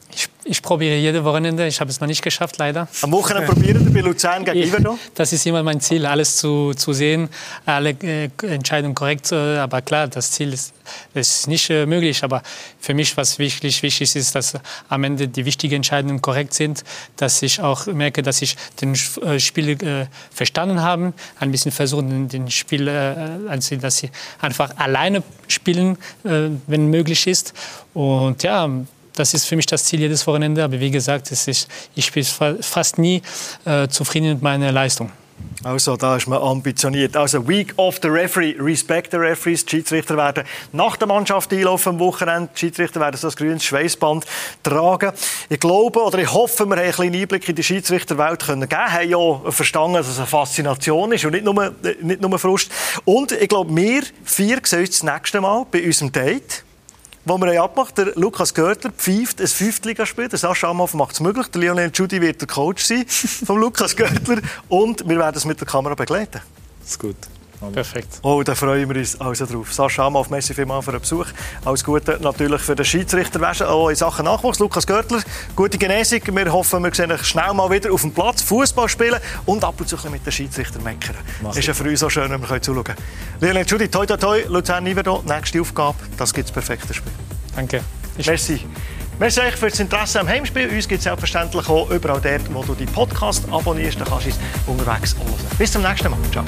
S4: Ich, probiere jede Wochenende. Ich habe es noch nicht geschafft, leider.
S2: Am Wochenende probieren wir bei Luzern gegen Iverdon?
S4: Das ist immer mein Ziel, alles zu, zu sehen, alle äh, Entscheidungen korrekt. Äh, aber klar, das Ziel ist, ist nicht äh, möglich. Aber für mich, was wirklich wichtig ist, dass am Ende die wichtigen Entscheidungen korrekt sind, dass ich auch merke, dass ich den äh, Spiel äh, verstanden habe, ein bisschen versuchen, den Spiel, äh, also, dass sie einfach alleine spielen wenn möglich ist. Und ja, das ist für mich das Ziel jedes Wochenende. Aber wie gesagt, ist, ich spiele fast nie äh, zufrieden mit meiner Leistung.
S2: Also, da ist man ambitioniert. Also, Week of the Referee, Respect the Referees. Die Schiedsrichter werden nach der Mannschaft einlaufen am Wochenende. Die Schiedsrichter werden so ein grünes Schweißband tragen. Ich glaube, oder ich hoffe, wir haben einen kleinen Einblick in die Schiedsrichterwelt können geben. Haben ja verstanden, dass es eine Faszination ist und nicht nur, nicht nur Frust. Und ich glaube, wir vier sehen uns das nächste Mal bei unserem Date wo wir abmacht, der Lukas Görtler pfeift ein Fünftligaspiel. Der Sascha Amhoff macht es möglich. Der Lionel Judy wird der Coach sein von Lukas Görtler. Und wir werden es mit der Kamera begleiten.
S5: Das ist gut.
S2: Perfekt. Oh, da freuen wir uns also drauf. Sascha Amhoff, merci vielmals für den Besuch. Alles Gute natürlich für den Schiedsrichter auch in Sachen Nachwuchs. Lukas Görtler, gute Genesung. Wir hoffen, wir sehen euch schnell mal wieder auf dem Platz Fußball spielen und ab und zu mit den Schiedsrichter meckern. Mach ist ja für uns auch schön, wenn wir zuschauen können. Lionel Judy, toi toi toi, Luzern Nivedo, nächste Aufgabe, das gibt das perfekte Spiel.
S4: Danke.
S2: Merci. Merci euch für das Interesse am Heimspiel. Uns gibt es selbstverständlich auch überall dort, wo du die Podcast abonnierst. Da kannst du es unterwegs hören. Bis zum nächsten Mal. Ciao.